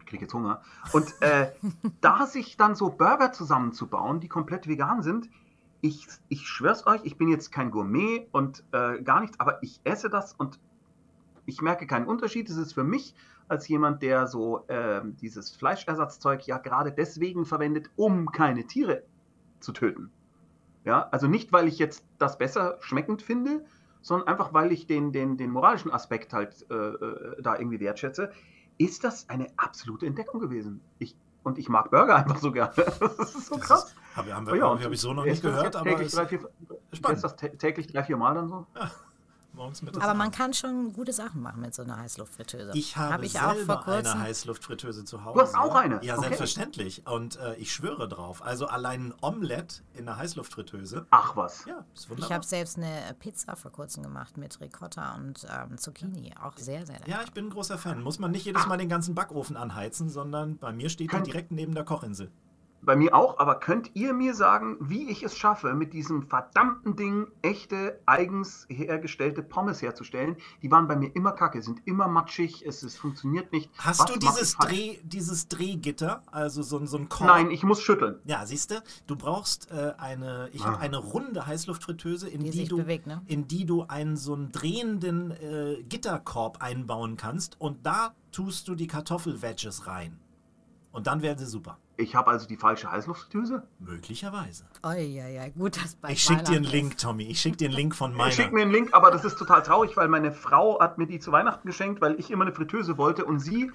Ich kriege jetzt Hunger. Und äh, da sich dann so Burger zusammenzubauen, die komplett vegan sind, ich, ich schwör's euch, ich bin jetzt kein Gourmet und äh, gar nichts, aber ich esse das und ich merke keinen Unterschied. Es ist für mich als jemand, der so äh, dieses Fleischersatzzeug ja gerade deswegen verwendet, um keine Tiere zu töten. Ja, also nicht, weil ich jetzt das besser schmeckend finde, sondern einfach, weil ich den, den, den moralischen Aspekt halt äh, äh da irgendwie wertschätze, ist das eine absolute Entdeckung gewesen. Ich, und ich mag Burger einfach so gerne. Das ist so krass. Habe hab, hab, hab ich so noch nicht gehört, aber täglich drei, vier, spannend. das täglich drei, vier Mal dann so? Ja morgens, mittags. Aber man kann schon gute Sachen machen mit so einer Heißluftfritteuse. Ich habe hab ich selber auch vor kurzem. eine Heißluftfritteuse zu Hause. Du hast auch eine? Ja, okay. selbstverständlich. Und äh, ich schwöre drauf. Also allein ein Omelett in einer Heißluftfritteuse. Ach was. Ja, ist wunderbar. Ich habe selbst eine Pizza vor kurzem gemacht mit Ricotta und ähm, Zucchini. Auch sehr, sehr lecker. Ja, ich bin ein großer Fan. Muss man nicht jedes Mal den ganzen Backofen anheizen, sondern bei mir steht die direkt neben der Kochinsel. Bei mir auch, aber könnt ihr mir sagen, wie ich es schaffe, mit diesem verdammten Ding echte, eigens hergestellte Pommes herzustellen? Die waren bei mir immer kacke, sind immer matschig, es, es funktioniert nicht. Hast Was du dieses, Dreh, dieses Drehgitter, also so, so ein Korb? Nein, ich muss schütteln. Ja, siehst du, du brauchst äh, eine, ich ah. eine runde Heißluftfritteuse, in die, die du, bewegt, ne? in die du einen so einen drehenden äh, Gitterkorb einbauen kannst und da tust du die Kartoffelwedges rein. Und dann werden sie super. Ich habe also die falsche Heißluftdüse? Möglicherweise. Oh ja, ja, gut, dass bei Ich schicke dir einen Link, Tommy. Ich schicke dir einen Link von meiner. Ich schicke mir einen Link, aber das ist total traurig, weil meine Frau hat mir die zu Weihnachten geschenkt, weil ich immer eine Fritteuse wollte und sie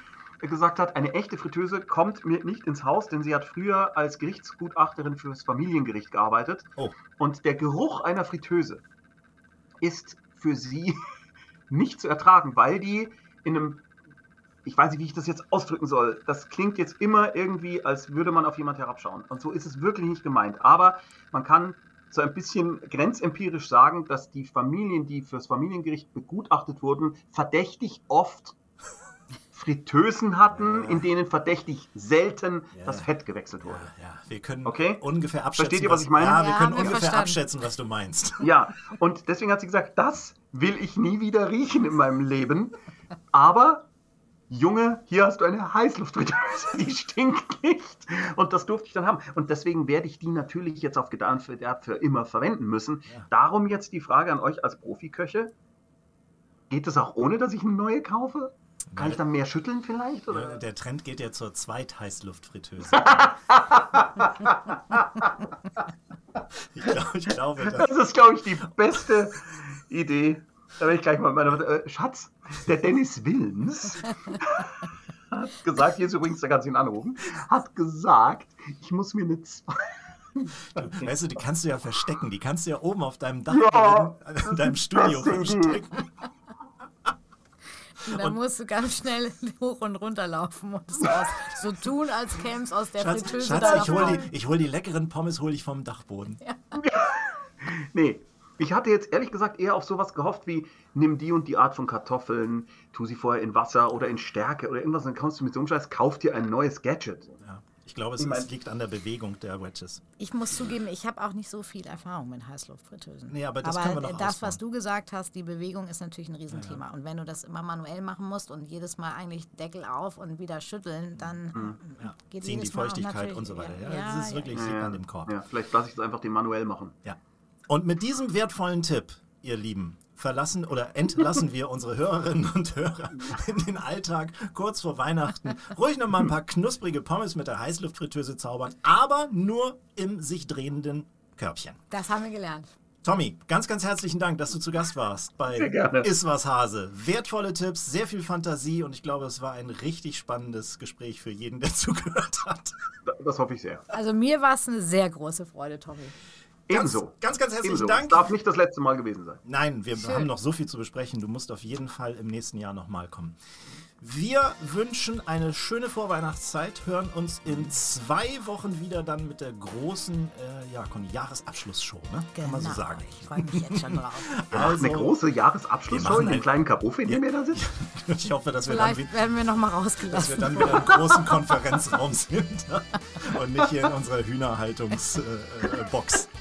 gesagt hat, eine echte Fritteuse kommt mir nicht ins Haus, denn sie hat früher als Gerichtsgutachterin fürs Familiengericht gearbeitet. Oh. Und der Geruch einer Fritteuse ist für sie nicht zu ertragen, weil die in einem, ich weiß nicht, wie ich das jetzt ausdrücken soll, das klingt jetzt immer irgendwie, als würde man auf jemand herabschauen. Und so ist es wirklich nicht gemeint. Aber man kann so ein bisschen grenzempirisch sagen, dass die Familien, die fürs Familiengericht begutachtet wurden, verdächtig oft Fritteusen hatten, in denen verdächtig selten Ja. das Fett gewechselt wurde. Ja, ja, wir können Okay. ungefähr abschätzen. Versteht ihr, was ich meine? Ja, wir Ja, können wir ungefähr verstanden. abschätzen, was du meinst. Ja, und deswegen hat sie gesagt, das will ich nie wieder riechen in meinem Leben. Aber, Junge, hier hast du eine Heißluftfritteuse, die stinkt nicht. Und das durfte ich dann haben. Und deswegen werde ich die natürlich jetzt auf Verderb für immer verwenden müssen. Ja. Darum jetzt die Frage an euch als Profiköche. Geht es auch ohne, dass ich eine neue kaufe? Kann ich dann mehr schütteln vielleicht? Ja, Oder? der Trend geht ja zur Zweitheißluftfritteuse. ich, glaub, ich glaube, das, Das ist, glaube ich, die beste Idee. Da werde ich gleich mal meine. Äh, Schatz, der Dennis Wilms hat gesagt, hier ist übrigens, da kannst du ihn anrufen, hat gesagt, ich muss mir eine zwei. weißt du, die kannst du ja verstecken. Die kannst du ja oben auf deinem Dach, Ja, in deinem Studio beste Idee. verstecken. Und dann musst du ganz schnell hoch und runter laufen und so, aus, so tun, als käme es aus der Schatz, Fritteuse Schatz ich hol Frau. die, hol die leckeren Pommes hol ich vom Dachboden. Nee, ich hatte jetzt ehrlich gesagt eher auf sowas gehofft wie, nimm die und die Art von Kartoffeln, tu sie vorher in Wasser oder in Stärke oder irgendwas, dann kommst du mit so einem Scheiß, kauf dir ein neues Gadget. Ja. Ich glaube, es, Ich mein- liegt an der Bewegung der Wedges. Ich muss zugeben, ich habe auch nicht so viel Erfahrung mit Heißluftfritteusen. Nee, aber das können wir noch das, was du gesagt hast, die Bewegung ist natürlich ein Riesenthema. Und wenn du das immer manuell machen musst und jedes Mal eigentlich Deckel auf und wieder schütteln, dann Ja. geht Ziehen die Feuchtigkeit und so weiter. Ja, ja, das ist ja. wirklich liegt an dem Korb. Ja, vielleicht lasse ich es einfach den manuell machen. Ja. Und mit diesem wertvollen Tipp, ihr Lieben, verlassen oder entlassen wir unsere Hörerinnen und Hörer in den Alltag kurz vor Weihnachten. Ruhig noch mal ein paar knusprige Pommes mit der Heißluftfritteuse zaubern, aber nur im sich drehenden Körbchen. Das haben wir gelernt. Tommy, ganz, ganz herzlichen Dank, dass du zu Gast warst bei. Ist was Hase. Wertvolle Tipps, sehr viel Fantasie und ich glaube, es war ein richtig spannendes Gespräch für jeden, der zugehört hat. Das hoffe ich sehr. Also mir war es eine sehr große Freude, Tommy. Ganz, Ebenso. ganz, ganz herzlichen Ebenso. Dank. Darf nicht das letzte Mal gewesen sein. Nein, wir Schön. haben noch so viel zu besprechen. Du musst auf jeden Fall im nächsten Jahr nochmal kommen. Wir wünschen eine schöne Vorweihnachtszeit, hören uns in zwei Wochen wieder dann mit der großen äh, ja, Jahresabschlussshow, ne? Kann man so sagen. Genau. Ich freue mich jetzt schon drauf. Also, eine große Jahresabschlussshow in dem ein- kleinen Kabuff, in dem ihr da sitzt? ich hoffe, dass wir, dann, Vielleicht wi- werden wir noch mal dass wir rausgelassen. dann wieder im großen Konferenzraum sind und nicht hier in unserer Hühnerhaltungsbox. Äh, äh,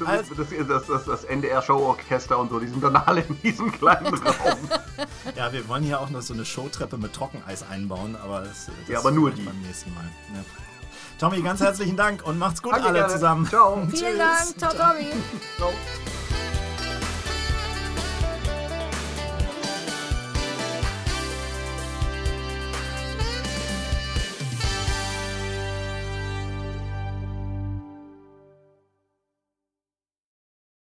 das, das, das, das NDR-Showorchester und so, die sind dann alle in diesem kleinen Raum. Ja, wir wollen hier auch noch so eine Showtreppe mit Trockeneis einbauen, aber das, das Ja, aber nur die. beim nächsten Mal. Ne? Tommy, ganz herzlichen Dank und macht's gut Danke alle gerne. zusammen. Ciao. Vielen Dank. Ciao, Tommy. Ciao.